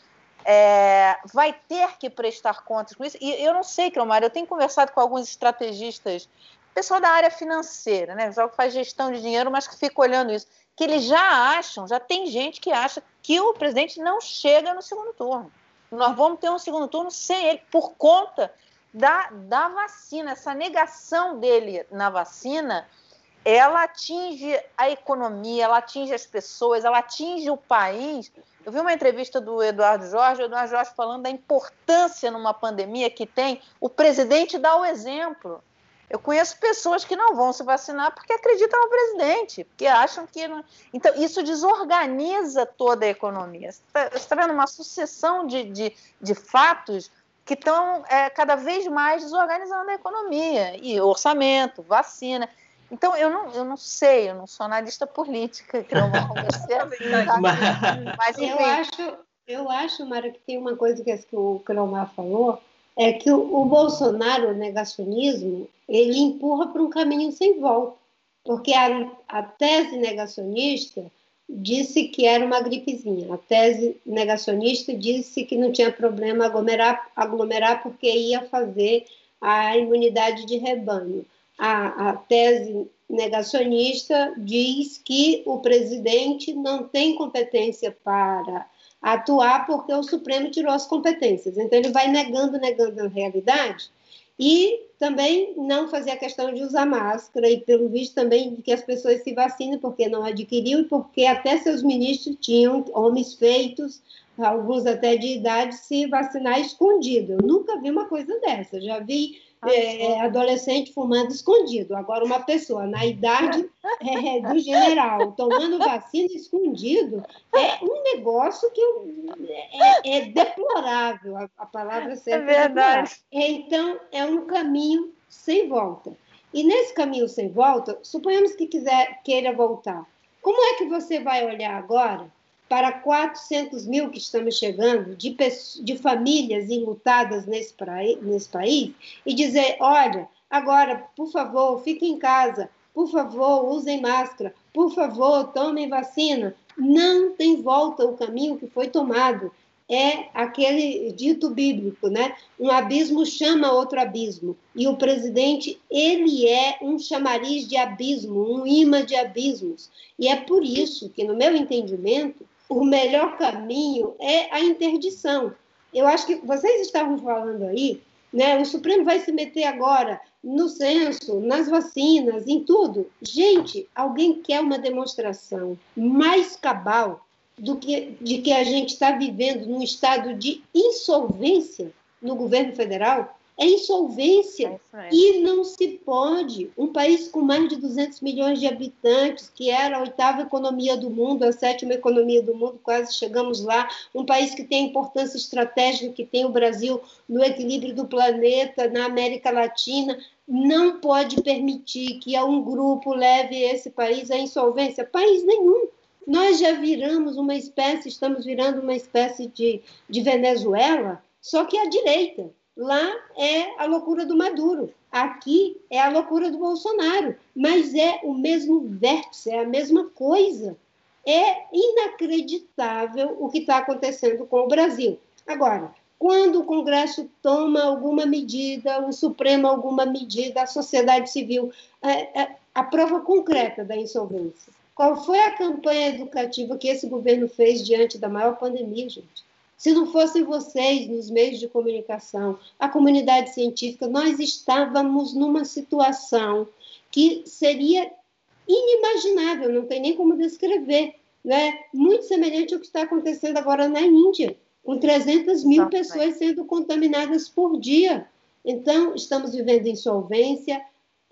é, vai ter que prestar contas com isso. E eu não sei, Cromar, eu tenho conversado com alguns estrategistas, pessoal da área financeira, né, pessoal que faz gestão de dinheiro, mas que fica olhando isso, que eles já acham, já tem gente que acha que o presidente não chega no segundo turno. Nós vamos ter um segundo turno sem ele, por conta da, da vacina, essa negação dele na vacina ela atinge a economia, ela atinge as pessoas, ela atinge o país. Eu vi uma entrevista do Eduardo Jorge, o Eduardo Jorge falando da importância numa pandemia que tem o presidente dar o exemplo. Eu conheço pessoas que não vão se vacinar porque acreditam no presidente, porque acham que. Não... Então, isso desorganiza toda a economia. Você está tá vendo uma sucessão de, de, de fatos que estão é, cada vez mais desorganizando a economia. E orçamento, vacina. Então, eu não, eu não sei, eu não sou analista política, que não vou conversar. mas, enfim. Eu acho, eu acho, Mara, que tem uma coisa que, que o Cromar falou, é que o, o Bolsonaro, o negacionismo, ele empurra para um caminho sem volta. Porque a, a tese negacionista disse que era uma gripezinha. A tese negacionista disse que não tinha problema aglomerar, aglomerar porque ia fazer a imunidade de rebanho a, a tese negacionista diz que o presidente não tem competência para atuar porque o Supremo tirou as competências. Então, ele vai negando, negando a realidade e também não fazer a questão de usar máscara e, pelo visto, também de que as pessoas se vacinem porque não adquiriu e porque até seus ministros tinham homens feitos, alguns até de idade, se vacinar escondido. Eu nunca vi uma coisa dessa. Já vi é, é, adolescente fumando escondido. Agora, uma pessoa na idade é, do general tomando vacina escondido é um negócio que é, é deplorável. A, a, palavra certa é verdade. então, é um caminho sem volta. E nesse caminho sem volta, suponhamos que quiser, queira voltar. Como é que você vai olhar agora para 400 mil que estamos chegando, de, de famílias enlutadas nesse, nesse país, e dizer: olha, agora, por favor, fiquem em casa, por favor, usem máscara, por favor, tomem vacina. Não tem volta o caminho que foi tomado. É aquele dito bíblico, né? Um abismo chama outro abismo. E o presidente, ele é um chamariz de abismo, um imã de abismos. E é por isso que, no meu entendimento, o melhor caminho é a interdição. Eu acho que vocês estavam falando aí, né? O Supremo vai se meter agora no censo, nas vacinas, em tudo. Gente, alguém quer uma demonstração mais cabal do que de que a gente está vivendo num estado de insolvência no governo federal? É insolvência. É e não se pode. Um país com mais de 200 milhões de habitantes, que era a oitava economia do mundo, a sétima economia do mundo, quase chegamos lá. Um país que tem importância estratégica, que tem o Brasil no equilíbrio do planeta, na América Latina, não pode permitir que um grupo leve esse país à insolvência. País nenhum. Nós já viramos uma espécie, estamos virando uma espécie de, de Venezuela, só que à direita Lá é a loucura do Maduro, aqui é a loucura do Bolsonaro, mas é o mesmo vértice, é a mesma coisa. É inacreditável o que está acontecendo com o Brasil. Agora, quando o Congresso toma alguma medida, o Supremo alguma medida, a sociedade civil, é, é, a prova concreta da insolvência. Qual foi a campanha educativa que esse governo fez diante da maior pandemia, gente? Se não fossem vocês nos meios de comunicação, a comunidade científica, nós estávamos numa situação que seria inimaginável, não tem nem como descrever, né? muito semelhante ao que está acontecendo agora na Índia, com 300 mil pessoas sendo contaminadas por dia. Então, estamos vivendo insolvência,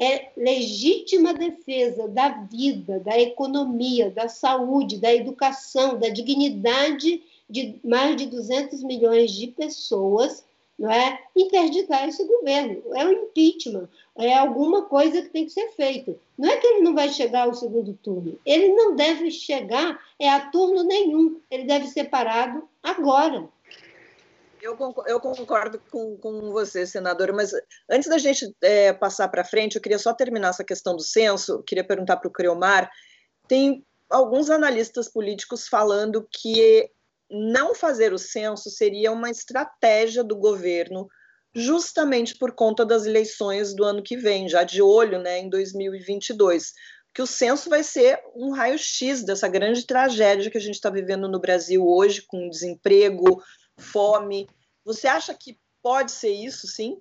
é legítima defesa da vida, da economia, da saúde, da educação, da dignidade de mais de 200 milhões de pessoas, não é? Interditar esse governo. É um impeachment, é alguma coisa que tem que ser feito. Não é que ele não vai chegar ao segundo turno, ele não deve chegar é a turno nenhum, ele deve ser parado agora. Eu concordo, eu com, com você, senadora, mas antes da gente é, passar para frente, eu queria só terminar essa questão do censo, queria perguntar para o Creomar, tem alguns analistas políticos falando que não fazer o censo seria uma estratégia do governo justamente por conta das eleições do ano que vem, já de olho né, em 2022 que o censo vai ser um raio-x dessa grande tragédia que a gente está vivendo no Brasil hoje, com desemprego, fome. Você acha que pode ser isso, sim?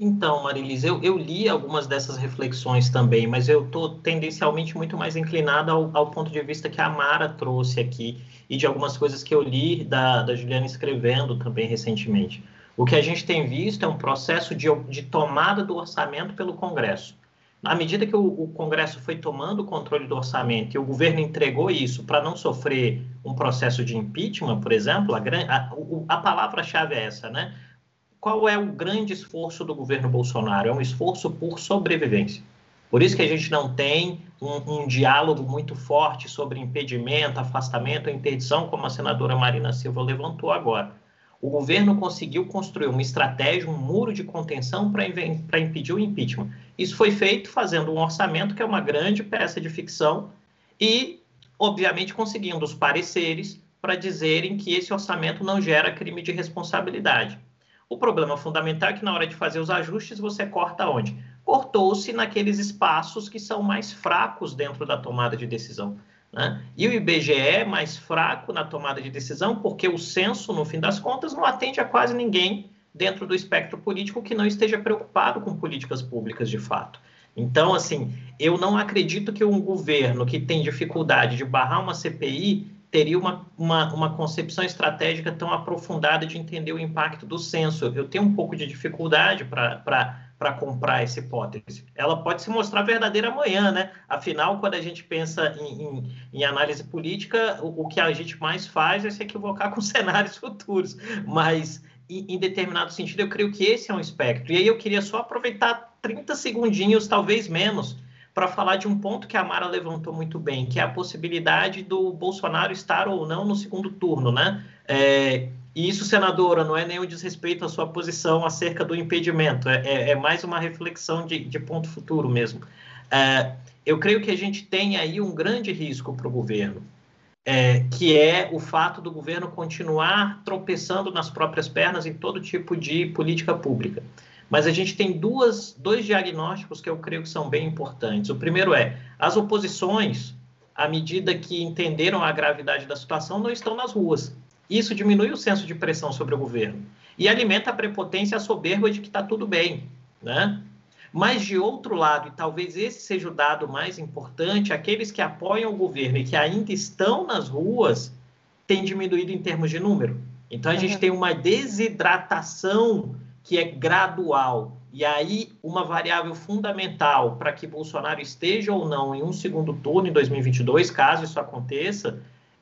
Então, Marilise, eu, eu li algumas dessas reflexões também, mas eu estou tendencialmente muito mais inclinada ao, ao, ponto de vista que a Mara trouxe aqui e de algumas coisas que eu li da, da Juliana escrevendo também recentemente. O que a gente tem visto é um processo de, de tomada do orçamento pelo Congresso. À medida que o, o, Congresso foi tomando o controle do orçamento e o governo entregou isso para não sofrer um processo de impeachment, por exemplo, a, a, a palavra-chave é essa, né? Qual é o grande esforço do governo Bolsonaro? É um esforço por sobrevivência. Por isso que a gente não tem um, um diálogo muito forte sobre impedimento, afastamento, interdição, como a senadora Marina Silva levantou agora o governo conseguiu construir uma estratégia, um muro de contenção para impedir o impeachment. Isso foi feito fazendo um orçamento que é uma grande peça de ficção e, obviamente, conseguindo os pareceres para dizerem que esse orçamento não gera crime de responsabilidade. O problema fundamental é que na hora de fazer os ajustes você corta onde? Cortou-se naqueles espaços que são mais fracos dentro da tomada de decisão. Né? E o IBGE é mais fraco na tomada de decisão, porque o censo, no fim das contas, não atende a quase ninguém dentro do espectro político que não esteja preocupado com políticas públicas de fato. Então, assim, eu não acredito que um governo que tem dificuldade de barrar uma CPI teria uma, uma, uma concepção estratégica tão aprofundada de entender o impacto do censo. Eu tenho um pouco de dificuldade para comprar essa hipótese. Ela pode se mostrar verdadeira amanhã, né? Afinal, quando a gente pensa em, em, em análise política, o, o, que a gente mais faz é se equivocar com cenários futuros. Mas, em, em, determinado sentido, eu creio que esse é um espectro. E aí eu queria só aproveitar 30 segundinhos, talvez menos, para falar de um ponto que a Mara levantou muito bem, que é a possibilidade do Bolsonaro estar ou não no segundo turno, né? É, e isso, senadora, não é nenhum desrespeito à sua posição acerca do impedimento, é, é, é mais uma reflexão de, de ponto futuro mesmo. É, eu creio que a gente tem aí um grande risco para o governo, é, que é o fato do governo continuar tropeçando nas próprias pernas em todo tipo de política pública. Mas a gente tem duas, dois diagnósticos que eu creio que são bem importantes. O primeiro é, as oposições, à medida que entenderam a gravidade da situação, não estão nas ruas. Isso diminui o senso de pressão sobre o governo e alimenta a prepotência e a soberba de que está tudo bem, né? Mas, de outro lado, e talvez esse seja o dado mais importante, aqueles que apoiam o governo e que ainda estão nas ruas têm diminuído em termos de número. Então, a uhum. gente tem uma desidratação que é gradual. E aí, uma variável fundamental para que Bolsonaro esteja ou não em um segundo turno em 2022, caso isso aconteça,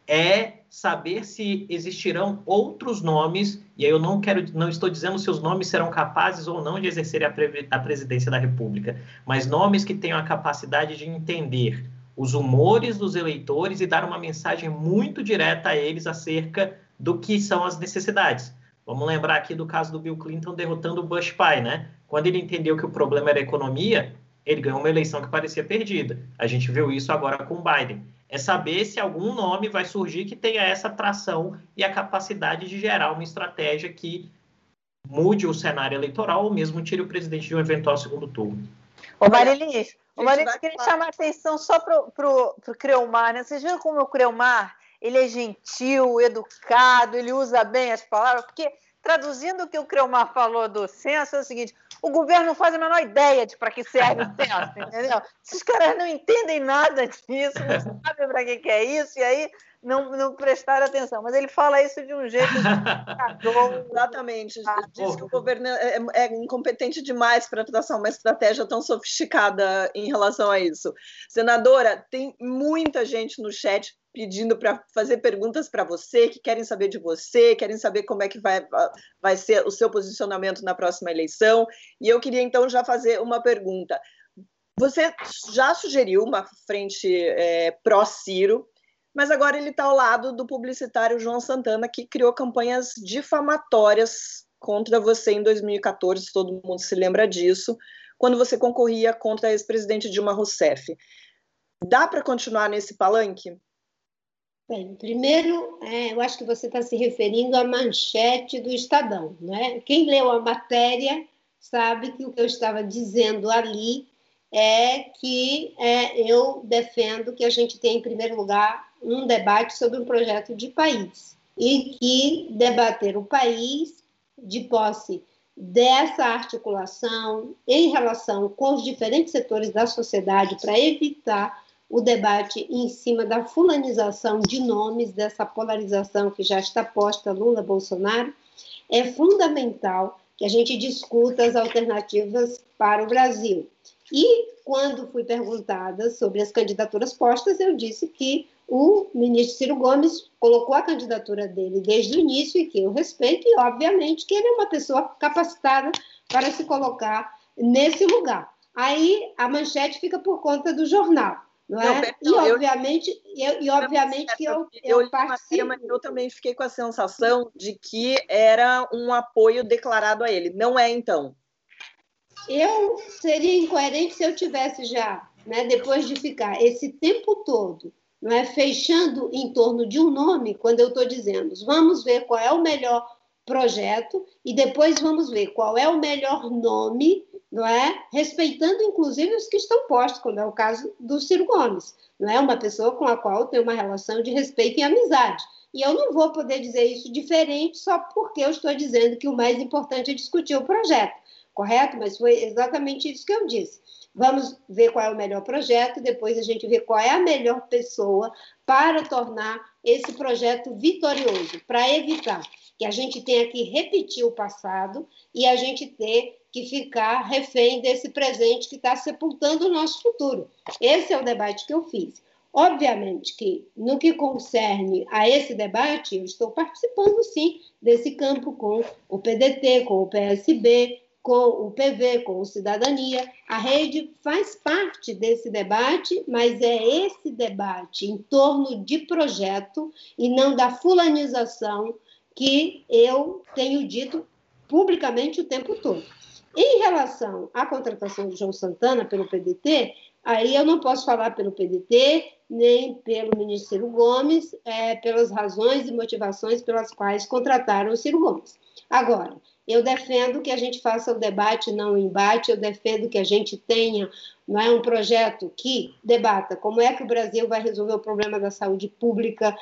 é saber se existirão outros nomes, e aí eu não quero, não estou dizendo se os nomes serão capazes ou não de exercer a, a presidência da República, mas nomes que tenham a capacidade de entender os humores dos eleitores e dar uma mensagem muito direta a eles acerca do que são as necessidades. Vamos lembrar aqui do caso do Bill Clinton derrotando o Bush pai, né? Quando ele entendeu que o problema era a economia, ele ganhou uma eleição que parecia perdida. A gente viu isso agora com Biden. É saber se algum nome vai surgir que tenha essa tração e a capacidade de gerar uma estratégia que mude o cenário eleitoral ou mesmo tire o presidente de um eventual segundo turno. Ô Marilis, o Marilis queria chamar a atenção só para o Creomar, né? Vocês viram como o Creomar, ele é gentil, educado, ele usa bem as palavras, porque traduzindo o que o Creomar falou do censo é o seguinte, o governo não faz a menor ideia de para que serve o censo, entendeu? Esses caras não entendem nada disso, não sabem para que, que é isso, e aí não, não prestaram atenção. Mas ele fala isso de um jeito. Exatamente. Diz que o governo é, é, é incompetente demais para traçar uma estratégia tão sofisticada em relação a isso. Senadora, tem muita gente no chat pedindo para fazer perguntas para você, que querem saber de você, querem saber como é que vai, vai ser o seu posicionamento na próxima eleição. E eu queria então já fazer uma pergunta. Você já sugeriu uma frente é, pró-Ciro, mas agora ele está ao lado do publicitário João Santana, que criou campanhas difamatórias contra você em 2014, todo mundo se lembra disso, quando você concorria contra a ex-presidente Dilma Rousseff. Dá para continuar nesse palanque? Bem, primeiro, é, eu acho que você está se referindo à manchete do Estadão. Né? Quem leu a matéria sabe que o que eu estava dizendo ali é que é, eu defendo que a gente tem, em primeiro lugar, um debate sobre um projeto de país e que debater o país de posse dessa articulação em relação com os diferentes setores da sociedade para evitar o debate em cima da fulanização de nomes, dessa polarização que já está posta Lula-Bolsonaro, é fundamental que a gente discuta as alternativas para o Brasil. E quando fui perguntada sobre as candidaturas postas, eu disse que o ministro Ciro Gomes colocou a candidatura dele desde o início e que eu respeito, e obviamente que ele é uma pessoa capacitada para se colocar nesse lugar. Aí a manchete fica por conta do jornal. Não, não é? E, obviamente, eu, e obviamente que eu, eu, eu participo. Mas eu também fiquei com a sensação de que era um apoio declarado a ele. Não é, então? Eu seria incoerente se eu tivesse já, né, depois de ficar esse tempo todo não é, fechando em torno de um nome, quando eu estou dizendo, vamos ver qual é o melhor projeto e depois vamos ver qual é o melhor nome não é? Respeitando inclusive os que estão postos, como é o caso do Ciro Gomes, não é uma pessoa com a qual tem uma relação de respeito e amizade. E eu não vou poder dizer isso diferente só porque eu estou dizendo que o mais importante é discutir o projeto, correto? Mas foi exatamente isso que eu disse. Vamos ver qual é o melhor projeto, depois a gente vê qual é a melhor pessoa para tornar esse projeto vitorioso, para evitar que a gente tenha que repetir o passado e a gente ter que ficar refém desse presente que está sepultando o nosso futuro. Esse é o debate que eu fiz. Obviamente que, no que concerne a esse debate, eu estou participando, sim, desse campo com o PDT, com o PSB, com o PV, com o Cidadania. A rede faz parte desse debate, mas é esse debate em torno de projeto e não da fulanização que eu tenho dito publicamente o tempo todo. Em relação à contratação de João Santana pelo PDT, aí eu não posso falar pelo PDT, nem pelo ministro Ciro Gomes, é, pelas razões e motivações pelas quais contrataram o Ciro Gomes. Agora, eu defendo que a gente faça o debate, não o embate, eu defendo que a gente tenha não é, um projeto que debata como é que o Brasil vai resolver o problema da saúde pública,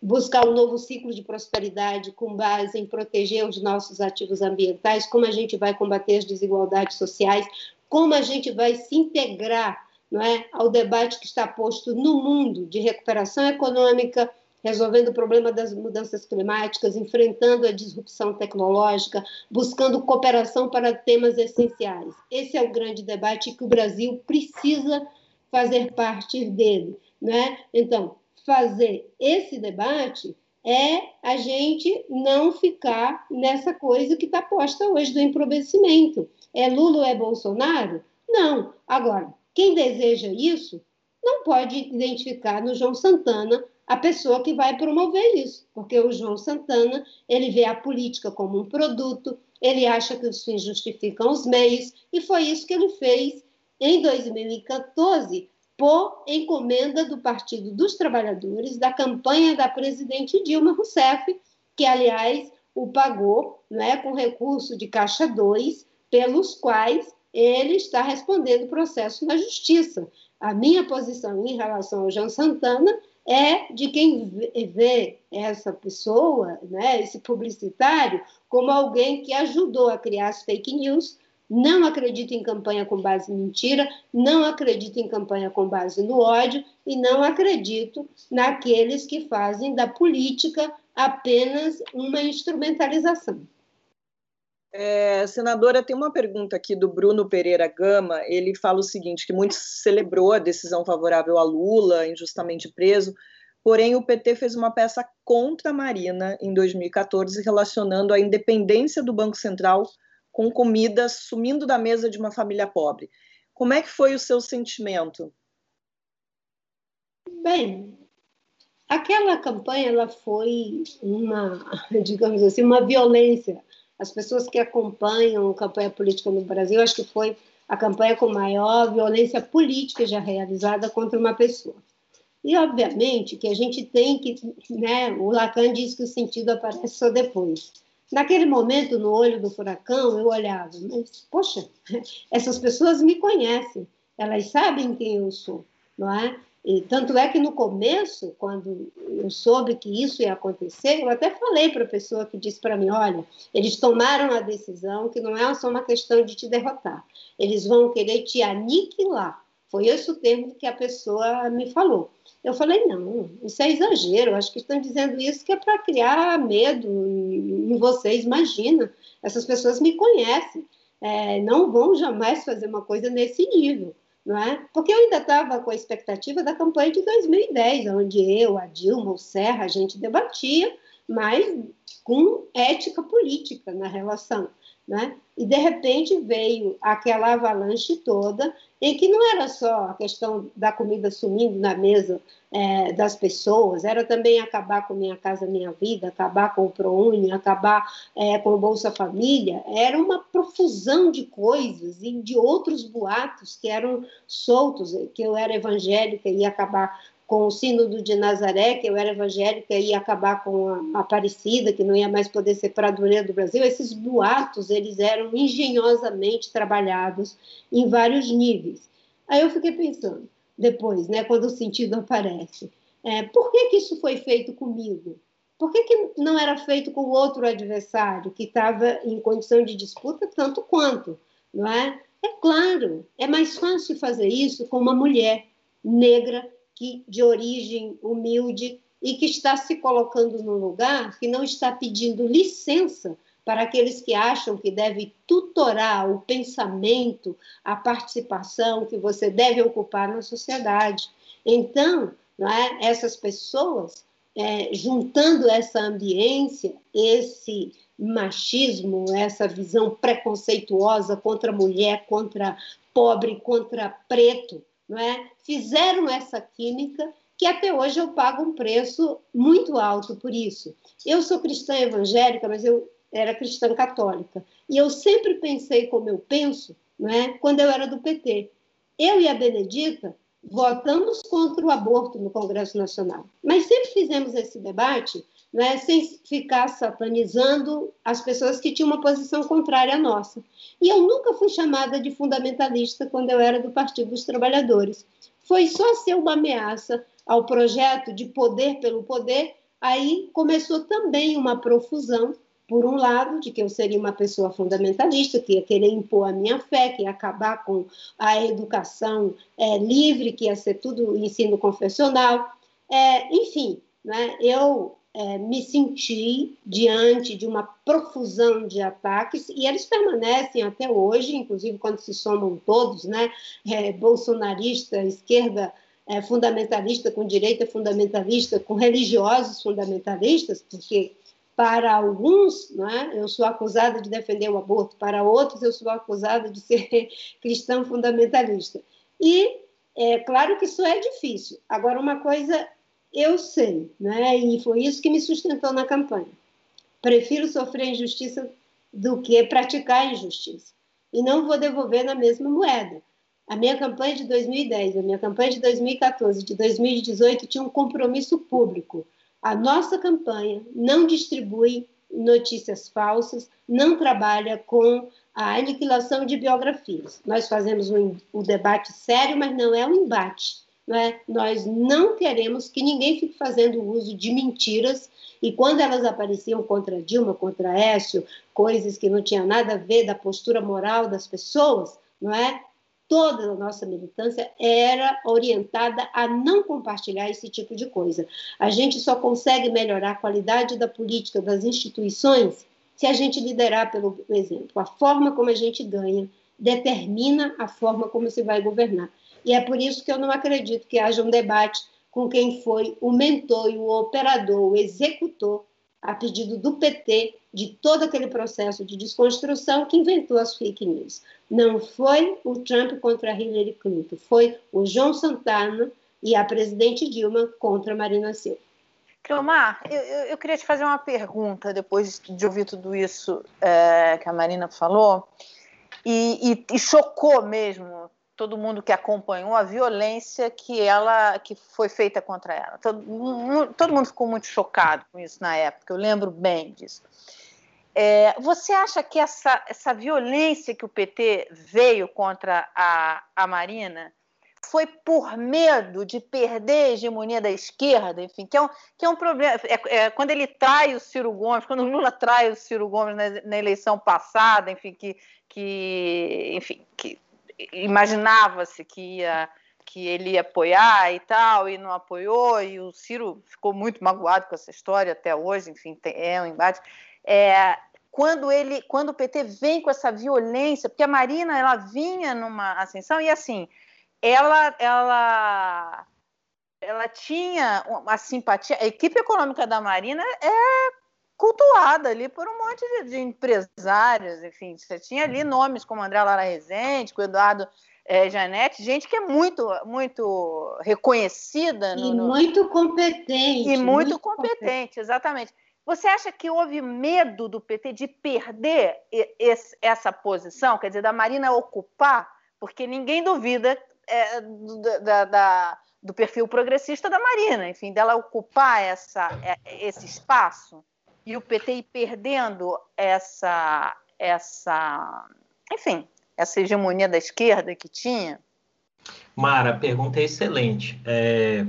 buscar um novo ciclo de prosperidade com base em proteger os nossos ativos ambientais, como a gente vai combater as desigualdades sociais, como a gente vai se integrar não é, ao debate que está posto no mundo de recuperação econômica, resolvendo o problema das mudanças climáticas, enfrentando a disrupção tecnológica, buscando cooperação para temas essenciais. Esse é o grande debate que o Brasil precisa fazer parte dele. Né? Então, fazer esse debate é a gente não ficar nessa coisa que está posta hoje do empobrecimento. É Lula ou é Bolsonaro? Não. Agora, quem deseja isso não pode identificar no João Santana a pessoa que vai promover isso, porque o João Santana ele vê a política como um produto, ele acha que os fins justificam os meios, e foi isso que ele fez em 2014 por encomenda do Partido dos Trabalhadores da campanha da presidente Dilma Rousseff, que aliás o pagou, né, com recurso de Caixa 2, pelos quais ele está respondendo processo na justiça. A minha posição em relação ao João Santana é de quem vê essa pessoa, né, esse publicitário, como alguém que ajudou a criar as fake news, não acredita em campanha com base em mentira, não acredito em campanha com base no ódio e não acredito naqueles que fazem da política apenas uma instrumentalização. É, senadora, tem uma pergunta aqui do Bruno Pereira Gama. Ele fala o seguinte: que muito celebrou a decisão favorável a Lula, injustamente preso, porém o PT fez uma peça contra a Marina em 2014, relacionando a independência do Banco Central com comida sumindo da mesa de uma família pobre. Como é que foi o seu sentimento? Bem, aquela campanha ela foi uma, digamos assim, uma violência as pessoas que acompanham a campanha política no Brasil, acho que foi a campanha com maior violência política já realizada contra uma pessoa. E, obviamente, que a gente tem que. Né, o Lacan diz que o sentido aparece só depois. Naquele momento, no olho do furacão, eu olhava, mas, poxa, essas pessoas me conhecem, elas sabem quem eu sou, não é? E tanto é que no começo, quando eu soube que isso ia acontecer, eu até falei para a pessoa que disse para mim: olha, eles tomaram a decisão que não é só uma questão de te derrotar, eles vão querer te aniquilar. Foi esse o termo que a pessoa me falou. Eu falei: não, isso é exagero, acho que estão dizendo isso que é para criar medo em vocês. Imagina, essas pessoas me conhecem, é, não vão jamais fazer uma coisa nesse nível não é? Porque eu ainda estava com a expectativa da campanha de 2010, onde eu, a Dilma, o Serra, a gente debatia, mas com ética política na relação. Né? E de repente veio aquela avalanche toda, em que não era só a questão da comida sumindo na mesa é, das pessoas, era também acabar com Minha Casa Minha Vida, acabar com o ProUni, acabar é, com o Bolsa Família, era uma profusão de coisas e de outros boatos que eram soltos, que eu era evangélica e ia acabar com o sínodo de Nazaré, que eu era evangélica e ia acabar com a Aparecida, que não ia mais poder ser pradoeira do Brasil, esses boatos, eles eram engenhosamente trabalhados em vários níveis. Aí eu fiquei pensando, depois, né, quando o sentido aparece, é, por que, que isso foi feito comigo? Por que, que não era feito com outro adversário, que estava em condição de disputa tanto quanto, não é? É claro, é mais fácil fazer isso com uma mulher negra que, de origem humilde e que está se colocando num lugar que não está pedindo licença para aqueles que acham que deve tutorar o pensamento, a participação que você deve ocupar na sociedade. Então, é, essas pessoas, é, juntando essa ambiência, esse machismo, essa visão preconceituosa contra mulher, contra pobre, contra preto, não é? fizeram essa química que até hoje eu pago um preço muito alto por isso. Eu sou cristã evangélica, mas eu era cristã católica. E eu sempre pensei como eu penso não é? quando eu era do PT. Eu e a Benedita votamos contra o aborto no Congresso Nacional, mas sempre fizemos esse debate né, sem ficar satanizando as pessoas que tinham uma posição contrária à nossa. E eu nunca fui chamada de fundamentalista quando eu era do Partido dos Trabalhadores. Foi só ser uma ameaça ao projeto de poder pelo poder, aí começou também uma profusão, por um lado, de que eu seria uma pessoa fundamentalista, que ia querer impor a minha fé, que ia acabar com a educação é, livre, que ia ser tudo ensino confessional. É, enfim, né, eu é, me senti diante de uma profusão de ataques e eles permanecem até hoje, inclusive quando se somam todos, né, é, bolsonarista, esquerda é, fundamentalista com direita fundamentalista, com religiosos fundamentalistas, porque para alguns, né, eu sou acusada de defender o aborto, para outros eu sou acusada de ser cristã fundamentalista. E é claro que isso é difícil. Agora, uma coisa eu sei, né? E foi isso que me sustentou na campanha. Prefiro sofrer injustiça do que praticar injustiça. E não vou devolver na mesma moeda. A minha campanha de 2010, a minha campanha de 2014, de 2018 tinha um compromisso público. A nossa campanha não distribui notícias falsas, não trabalha com a aniquilação de biografias. Nós fazemos um, um debate sério, mas não é um embate. Não é? Nós não queremos que ninguém fique fazendo uso de mentiras e quando elas apareciam contra Dilma, contra Écio, coisas que não tinham nada a ver da postura moral das pessoas, não é? Toda a nossa militância era orientada a não compartilhar esse tipo de coisa. A gente só consegue melhorar a qualidade da política das instituições se a gente liderar pelo exemplo. A forma como a gente ganha determina a forma como se vai governar. E é por isso que eu não acredito que haja um debate com quem foi o mentor e o operador, o executor, a pedido do PT, de todo aquele processo de desconstrução que inventou as fake news. Não foi o Trump contra Hillary Clinton, foi o João Santana e a presidente Dilma contra Marina Silva. Cleomar, eu, eu, queria te fazer uma pergunta depois de ouvir tudo isso é, que a Marina falou, e, e, e chocou mesmo todo mundo que acompanhou a violência que ela que foi feita contra ela. Todo, todo mundo ficou muito chocado com isso na época. Eu lembro bem disso. É, você acha que essa, essa violência que o PT veio contra a, a Marina foi por medo de perder a hegemonia da esquerda, enfim, que é um, que é um problema. É, é, quando ele trai o Ciro Gomes, quando o Lula trai o Ciro Gomes na, na eleição passada, enfim, que, que, enfim, que imaginava-se que ia que ele ia apoiar e tal, e não apoiou, e o Ciro ficou muito magoado com essa história até hoje, enfim, é um embate. É, quando ele, quando o PT vem com essa violência, porque a Marina ela vinha numa ascensão e assim, ela ela ela tinha uma simpatia. A equipe econômica da Marina é cultuada ali por um monte de, de empresários, enfim, você tinha ali nomes como André Lara Rezende, com Eduardo é, Janete, gente que é muito, muito reconhecida. No, e muito competente. E muito, muito competente, competente, exatamente. Você acha que houve medo do PT de perder esse, essa posição, quer dizer, da Marina ocupar? Porque ninguém duvida é, da, da, do perfil progressista da Marina, enfim, dela ocupar essa, é, esse espaço e o PT ir perdendo essa, essa, enfim, essa hegemonia da esquerda que tinha? Mara, pergunta excelente. É,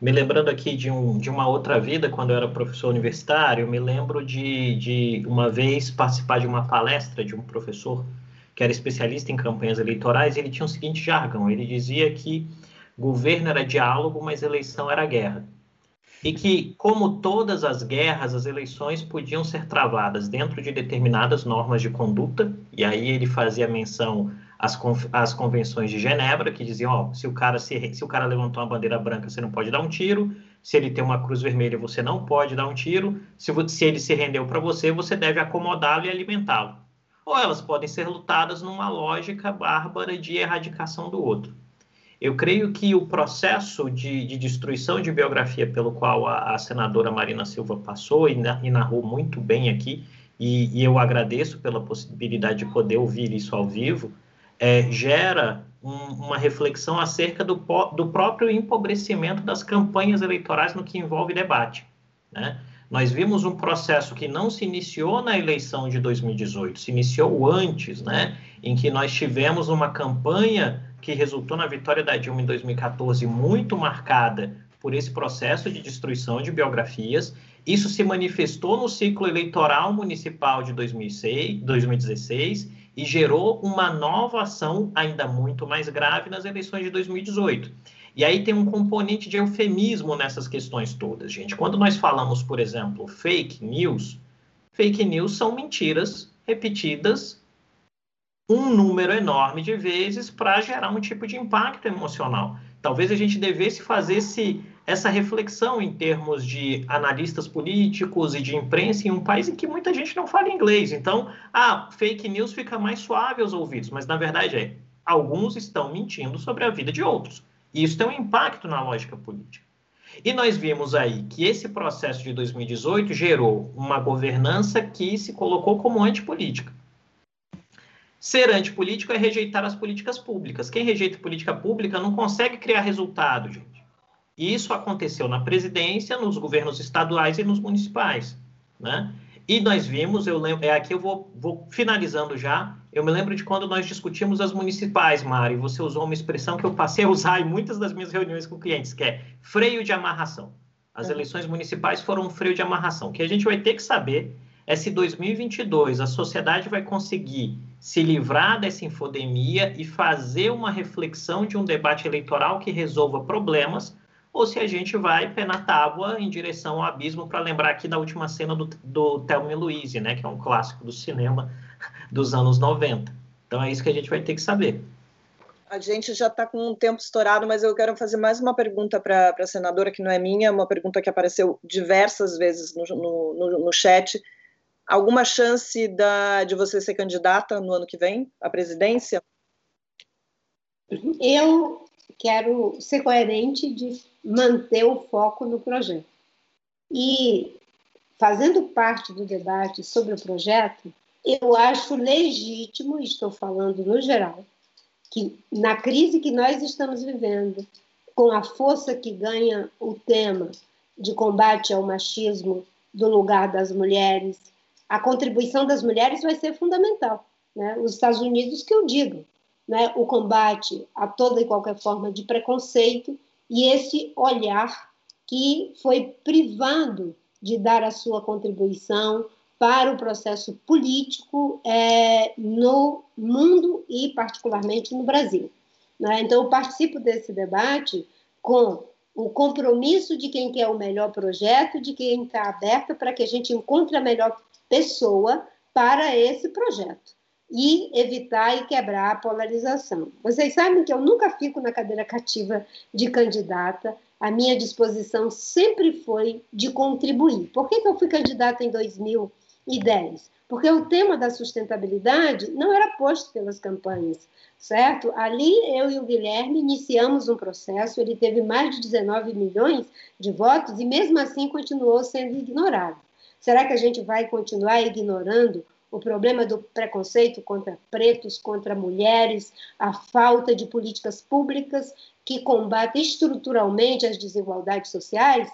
me lembrando aqui de, um, de uma outra vida, quando eu era professor universitário, me lembro de, de uma vez participar de uma palestra de um professor que era especialista em campanhas eleitorais, ele tinha o seguinte jargão: ele dizia que governo era diálogo, mas eleição era guerra e que, como todas as guerras, as eleições podiam ser travadas dentro de determinadas normas de conduta, e aí ele fazia menção às, às convenções de Genebra, que diziam, ó, se o cara se, se o cara levantou uma bandeira branca, você não pode dar um tiro, se ele tem uma cruz vermelha, você não pode dar um tiro, se, se ele se rendeu para você, você deve acomodá-lo e alimentá-lo. Ou elas podem ser lutadas numa lógica bárbara de erradicação do outro. Eu creio que o processo de, de destruição de biografia pelo qual a, a senadora Marina Silva passou e, na, e narrou muito bem aqui, e, e, eu agradeço pela possibilidade de poder ouvir isso ao vivo, é, gera um, uma reflexão acerca do, do próprio empobrecimento das campanhas eleitorais no que envolve debate. Né? Nós vimos um processo que não se iniciou na eleição de 2018, se iniciou antes, né? em que nós tivemos uma campanha que resultou na vitória da Dilma em 2014, muito marcada por esse processo de destruição de biografias. Isso se manifestou no ciclo eleitoral municipal de 2006, 2016 e gerou uma nova ação ainda muito mais grave nas eleições de 2018. E aí tem um componente de eufemismo nessas questões todas, gente. Quando nós falamos, por exemplo, fake news, fake news são mentiras repetidas um número enorme de vezes para gerar um tipo de impacto emocional. Talvez a gente devesse fazer esse, essa reflexão em termos de analistas políticos e de imprensa em um país em que muita gente não fala inglês. Então, a fake news fica mais suave aos ouvidos, mas na verdade é, alguns estão mentindo sobre a vida de outros. E isso tem um impacto na lógica política. E nós vimos aí que esse processo de 2018 gerou uma governança que se colocou como antipolítica. Ser antipolítico é rejeitar as políticas públicas. Quem rejeita política pública não consegue criar resultado, gente. E isso aconteceu na presidência, nos governos estaduais e nos municipais, né? E nós vimos, eu lembro, é aqui eu vou, vou finalizando já. Eu me lembro de quando nós discutimos as municipais, Mari. Você usou uma expressão que eu passei a usar em muitas das minhas reuniões com clientes, que é freio de amarração. As é. eleições municipais foram um freio de amarração. O que a gente vai ter que saber é se 2022 a sociedade vai conseguir se livrar dessa infodemia e fazer uma reflexão de um debate eleitoral que resolva problemas ou se a gente vai pé na tábua em direção ao abismo, para lembrar aqui da última cena do, do Thelma e Louise, né, que é um clássico do cinema dos anos 90. Então é isso que a gente vai ter que saber. A gente já está com um tempo estourado, mas eu quero fazer mais uma pergunta para a senadora, que não é minha, uma pergunta que apareceu diversas vezes no, no, no, no chat. Alguma chance da, de você ser candidata no ano que vem à presidência? Eu quero ser coerente de manter o foco no projeto. E, fazendo parte do debate sobre o projeto, eu acho legítimo, estou falando no geral, que na crise que nós estamos vivendo, com a força que ganha o tema de combate ao machismo do lugar das mulheres, a contribuição das mulheres vai ser fundamental. Né? Os Estados Unidos que eu digo, né, o combate a toda e qualquer forma de preconceito e esse olhar que foi privando de dar a sua contribuição para o processo político é, no mundo e, particularmente, no Brasil. Né? Então, eu participo desse debate com o compromisso de quem quer o melhor projeto, de quem está aberto para que a gente encontre a melhor pessoa para esse projeto e evitar e quebrar a polarização. Vocês sabem que eu nunca fico na cadeira cativa de candidata, a minha disposição sempre foi de contribuir. Por que, que eu fui candidata em 2010? Porque o tema da sustentabilidade não era posto pelas campanhas, certo? Ali eu e o Guilherme iniciamos um processo, ele teve mais de 19 milhões de votos e mesmo assim continuou sendo ignorado. Será que a gente vai continuar ignorando o problema do preconceito contra pretos, contra mulheres, a falta de políticas públicas que combatem estruturalmente as desigualdades sociais,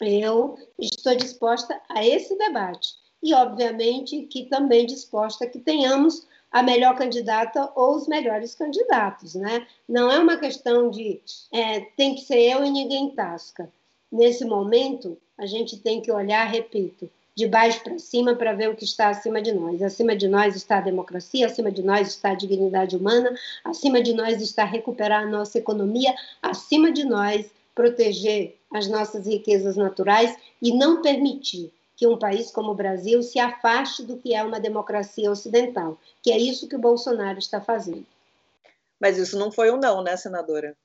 eu estou disposta a esse debate. E, obviamente, que também disposta a que tenhamos a melhor candidata ou os melhores candidatos. Né? Não é uma questão de é, tem que ser eu e ninguém tasca. Nesse momento, a gente tem que olhar, repito, de baixo para cima para ver o que está acima de nós. Acima de nós está a democracia, acima de nós está a dignidade humana, acima de nós está recuperar a nossa economia, acima de nós proteger as nossas riquezas naturais e não permitir que um país como o Brasil se afaste do que é uma democracia ocidental, que é isso que o Bolsonaro está fazendo. Mas isso não foi um não, né, senadora?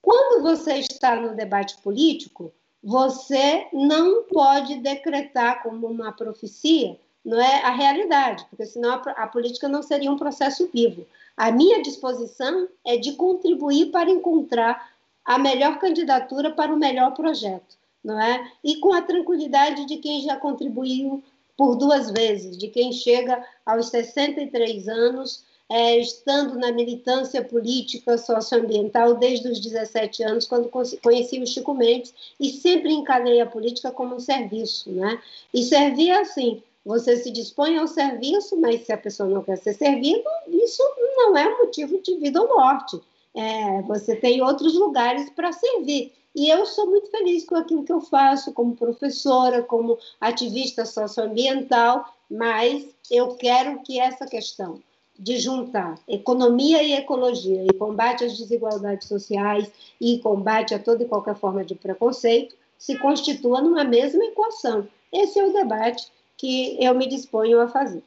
Quando você está no debate político, você não pode decretar como uma profecia não é a realidade, porque senão a, a, política não seria um processo vivo. A minha disposição é de contribuir para encontrar a melhor candidatura para o melhor projeto, não é? E com a tranquilidade de quem já contribuiu por duas vezes, de quem chega aos 63 anos é, estando na militância política socioambiental desde os 17 anos, quando conheci o Chico Mendes, e sempre encarei a política como um serviço. Né? E servir assim, você se dispõe ao serviço, mas se a pessoa não quer ser servida, isso não é motivo de vida ou morte. É, você tem outros lugares para servir. E eu sou muito feliz com aquilo que eu faço como professora, como ativista socioambiental, mas eu quero que essa questão de juntar economia e ecologia, e combate às desigualdades sociais e combate a toda e qualquer forma de preconceito, se constitua numa mesma equação. Esse é o debate que eu me disponho a fazer.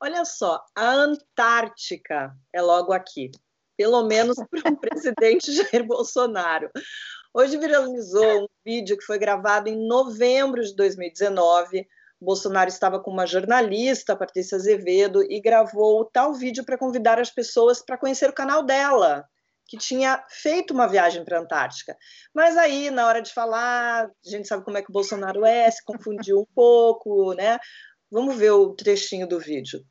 Olha só, a Antártica é logo aqui, pelo menos para o presidente Jair Bolsonaro. Hoje viralizou um vídeo que foi gravado em novembro de 2019 Bolsonaro estava com uma jornalista, Patrícia Azevedo, e gravou tal vídeo para convidar as pessoas para conhecer o canal dela. que tinha feito uma viagem para a Antártica. Mas aí, na hora de falar, a gente sabe como é que o Bolsonaro é, se confundiu um pouco, né? Vamos ver o trechinho do vídeo.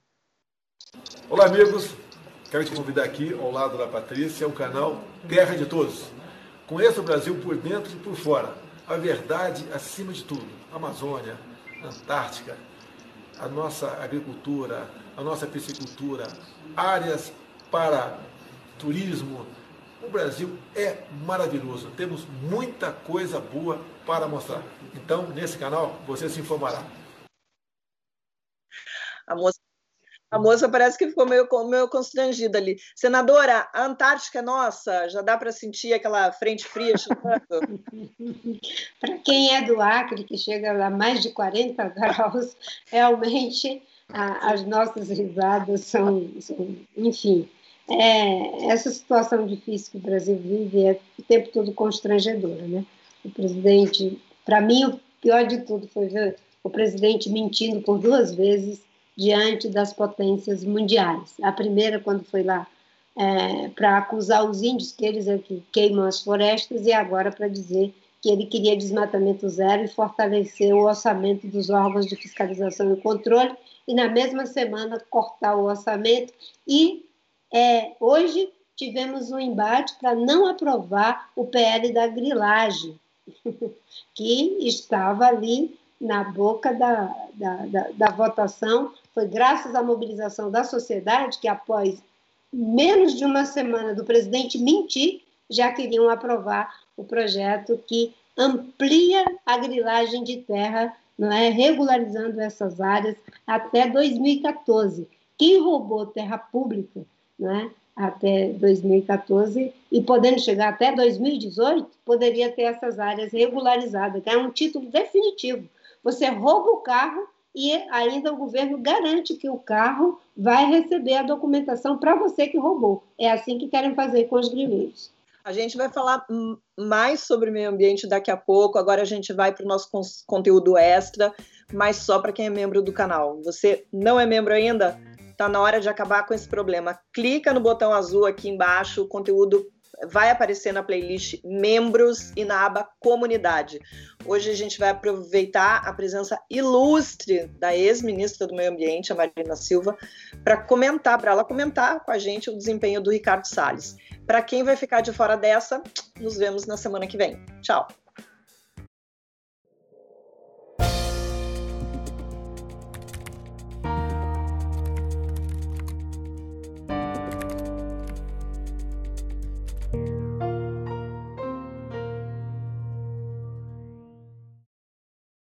Olá, amigos. Quero te convidar aqui, ao lado da Patrícia, o canal Terra de Todos. Conheça o Brasil por dentro e por fora. A verdade acima de tudo. Amazônia, Antártica, a nossa agricultura, a nossa piscicultura, áreas para turismo, o Brasil é maravilhoso, temos muita coisa boa para mostrar. Então, nesse canal, você se informará. A moça, a moça parece que ficou meio, meio constrangida ali. Senadora, a Antártica é nossa, já dá para sentir aquela frente fria para quem é do Acre, que chega a mais de 40 graus, realmente a, as nossas risadas são, são enfim, é, essa situação difícil que o Brasil vive é o tempo todo constrangedora, né? O presidente, para mim, o pior de tudo foi ver o presidente mentindo por duas vezes diante das potências mundiais. A primeira, quando foi lá é, para acusar os índios que eles é que queimam as florestas, e agora para dizer que ele queria desmatamento zero e fortalecer o orçamento dos órgãos de fiscalização e controle, e na mesma semana cortar o orçamento e é, hoje tivemos um embate para não aprovar o PL da grilagem, que estava ali na boca da, da, da, da, votação. Foi graças à mobilização da sociedade que, após menos de uma semana do presidente mentir, já queriam aprovar o projeto que amplia a grilagem de terra, não é, regularizando essas áreas até 2014. Quem roubou terra pública né, até 2014 e podendo chegar até 2018, poderia ter essas áreas regularizadas, é um título definitivo. Você rouba o carro e ainda o governo garante que o carro vai receber a documentação para você que roubou. É assim que querem fazer com os grileiros. A gente vai falar mais sobre meio ambiente daqui a pouco. Agora a gente vai para o nosso conteúdo extra, mas só para quem é membro do canal. Você não é membro ainda? Tá na hora de acabar com esse problema. Clica no botão azul aqui embaixo, conteúdo vai aparecer na playlist Membros e na aba Comunidade. Hoje a gente vai aproveitar a presença ilustre da ex-ministra do Meio Ambiente, a Marina Silva, para comentar, para ela comentar com a gente o desempenho do Ricardo Salles. Para quem vai ficar de fora dessa, nos vemos na semana que vem. Tchau.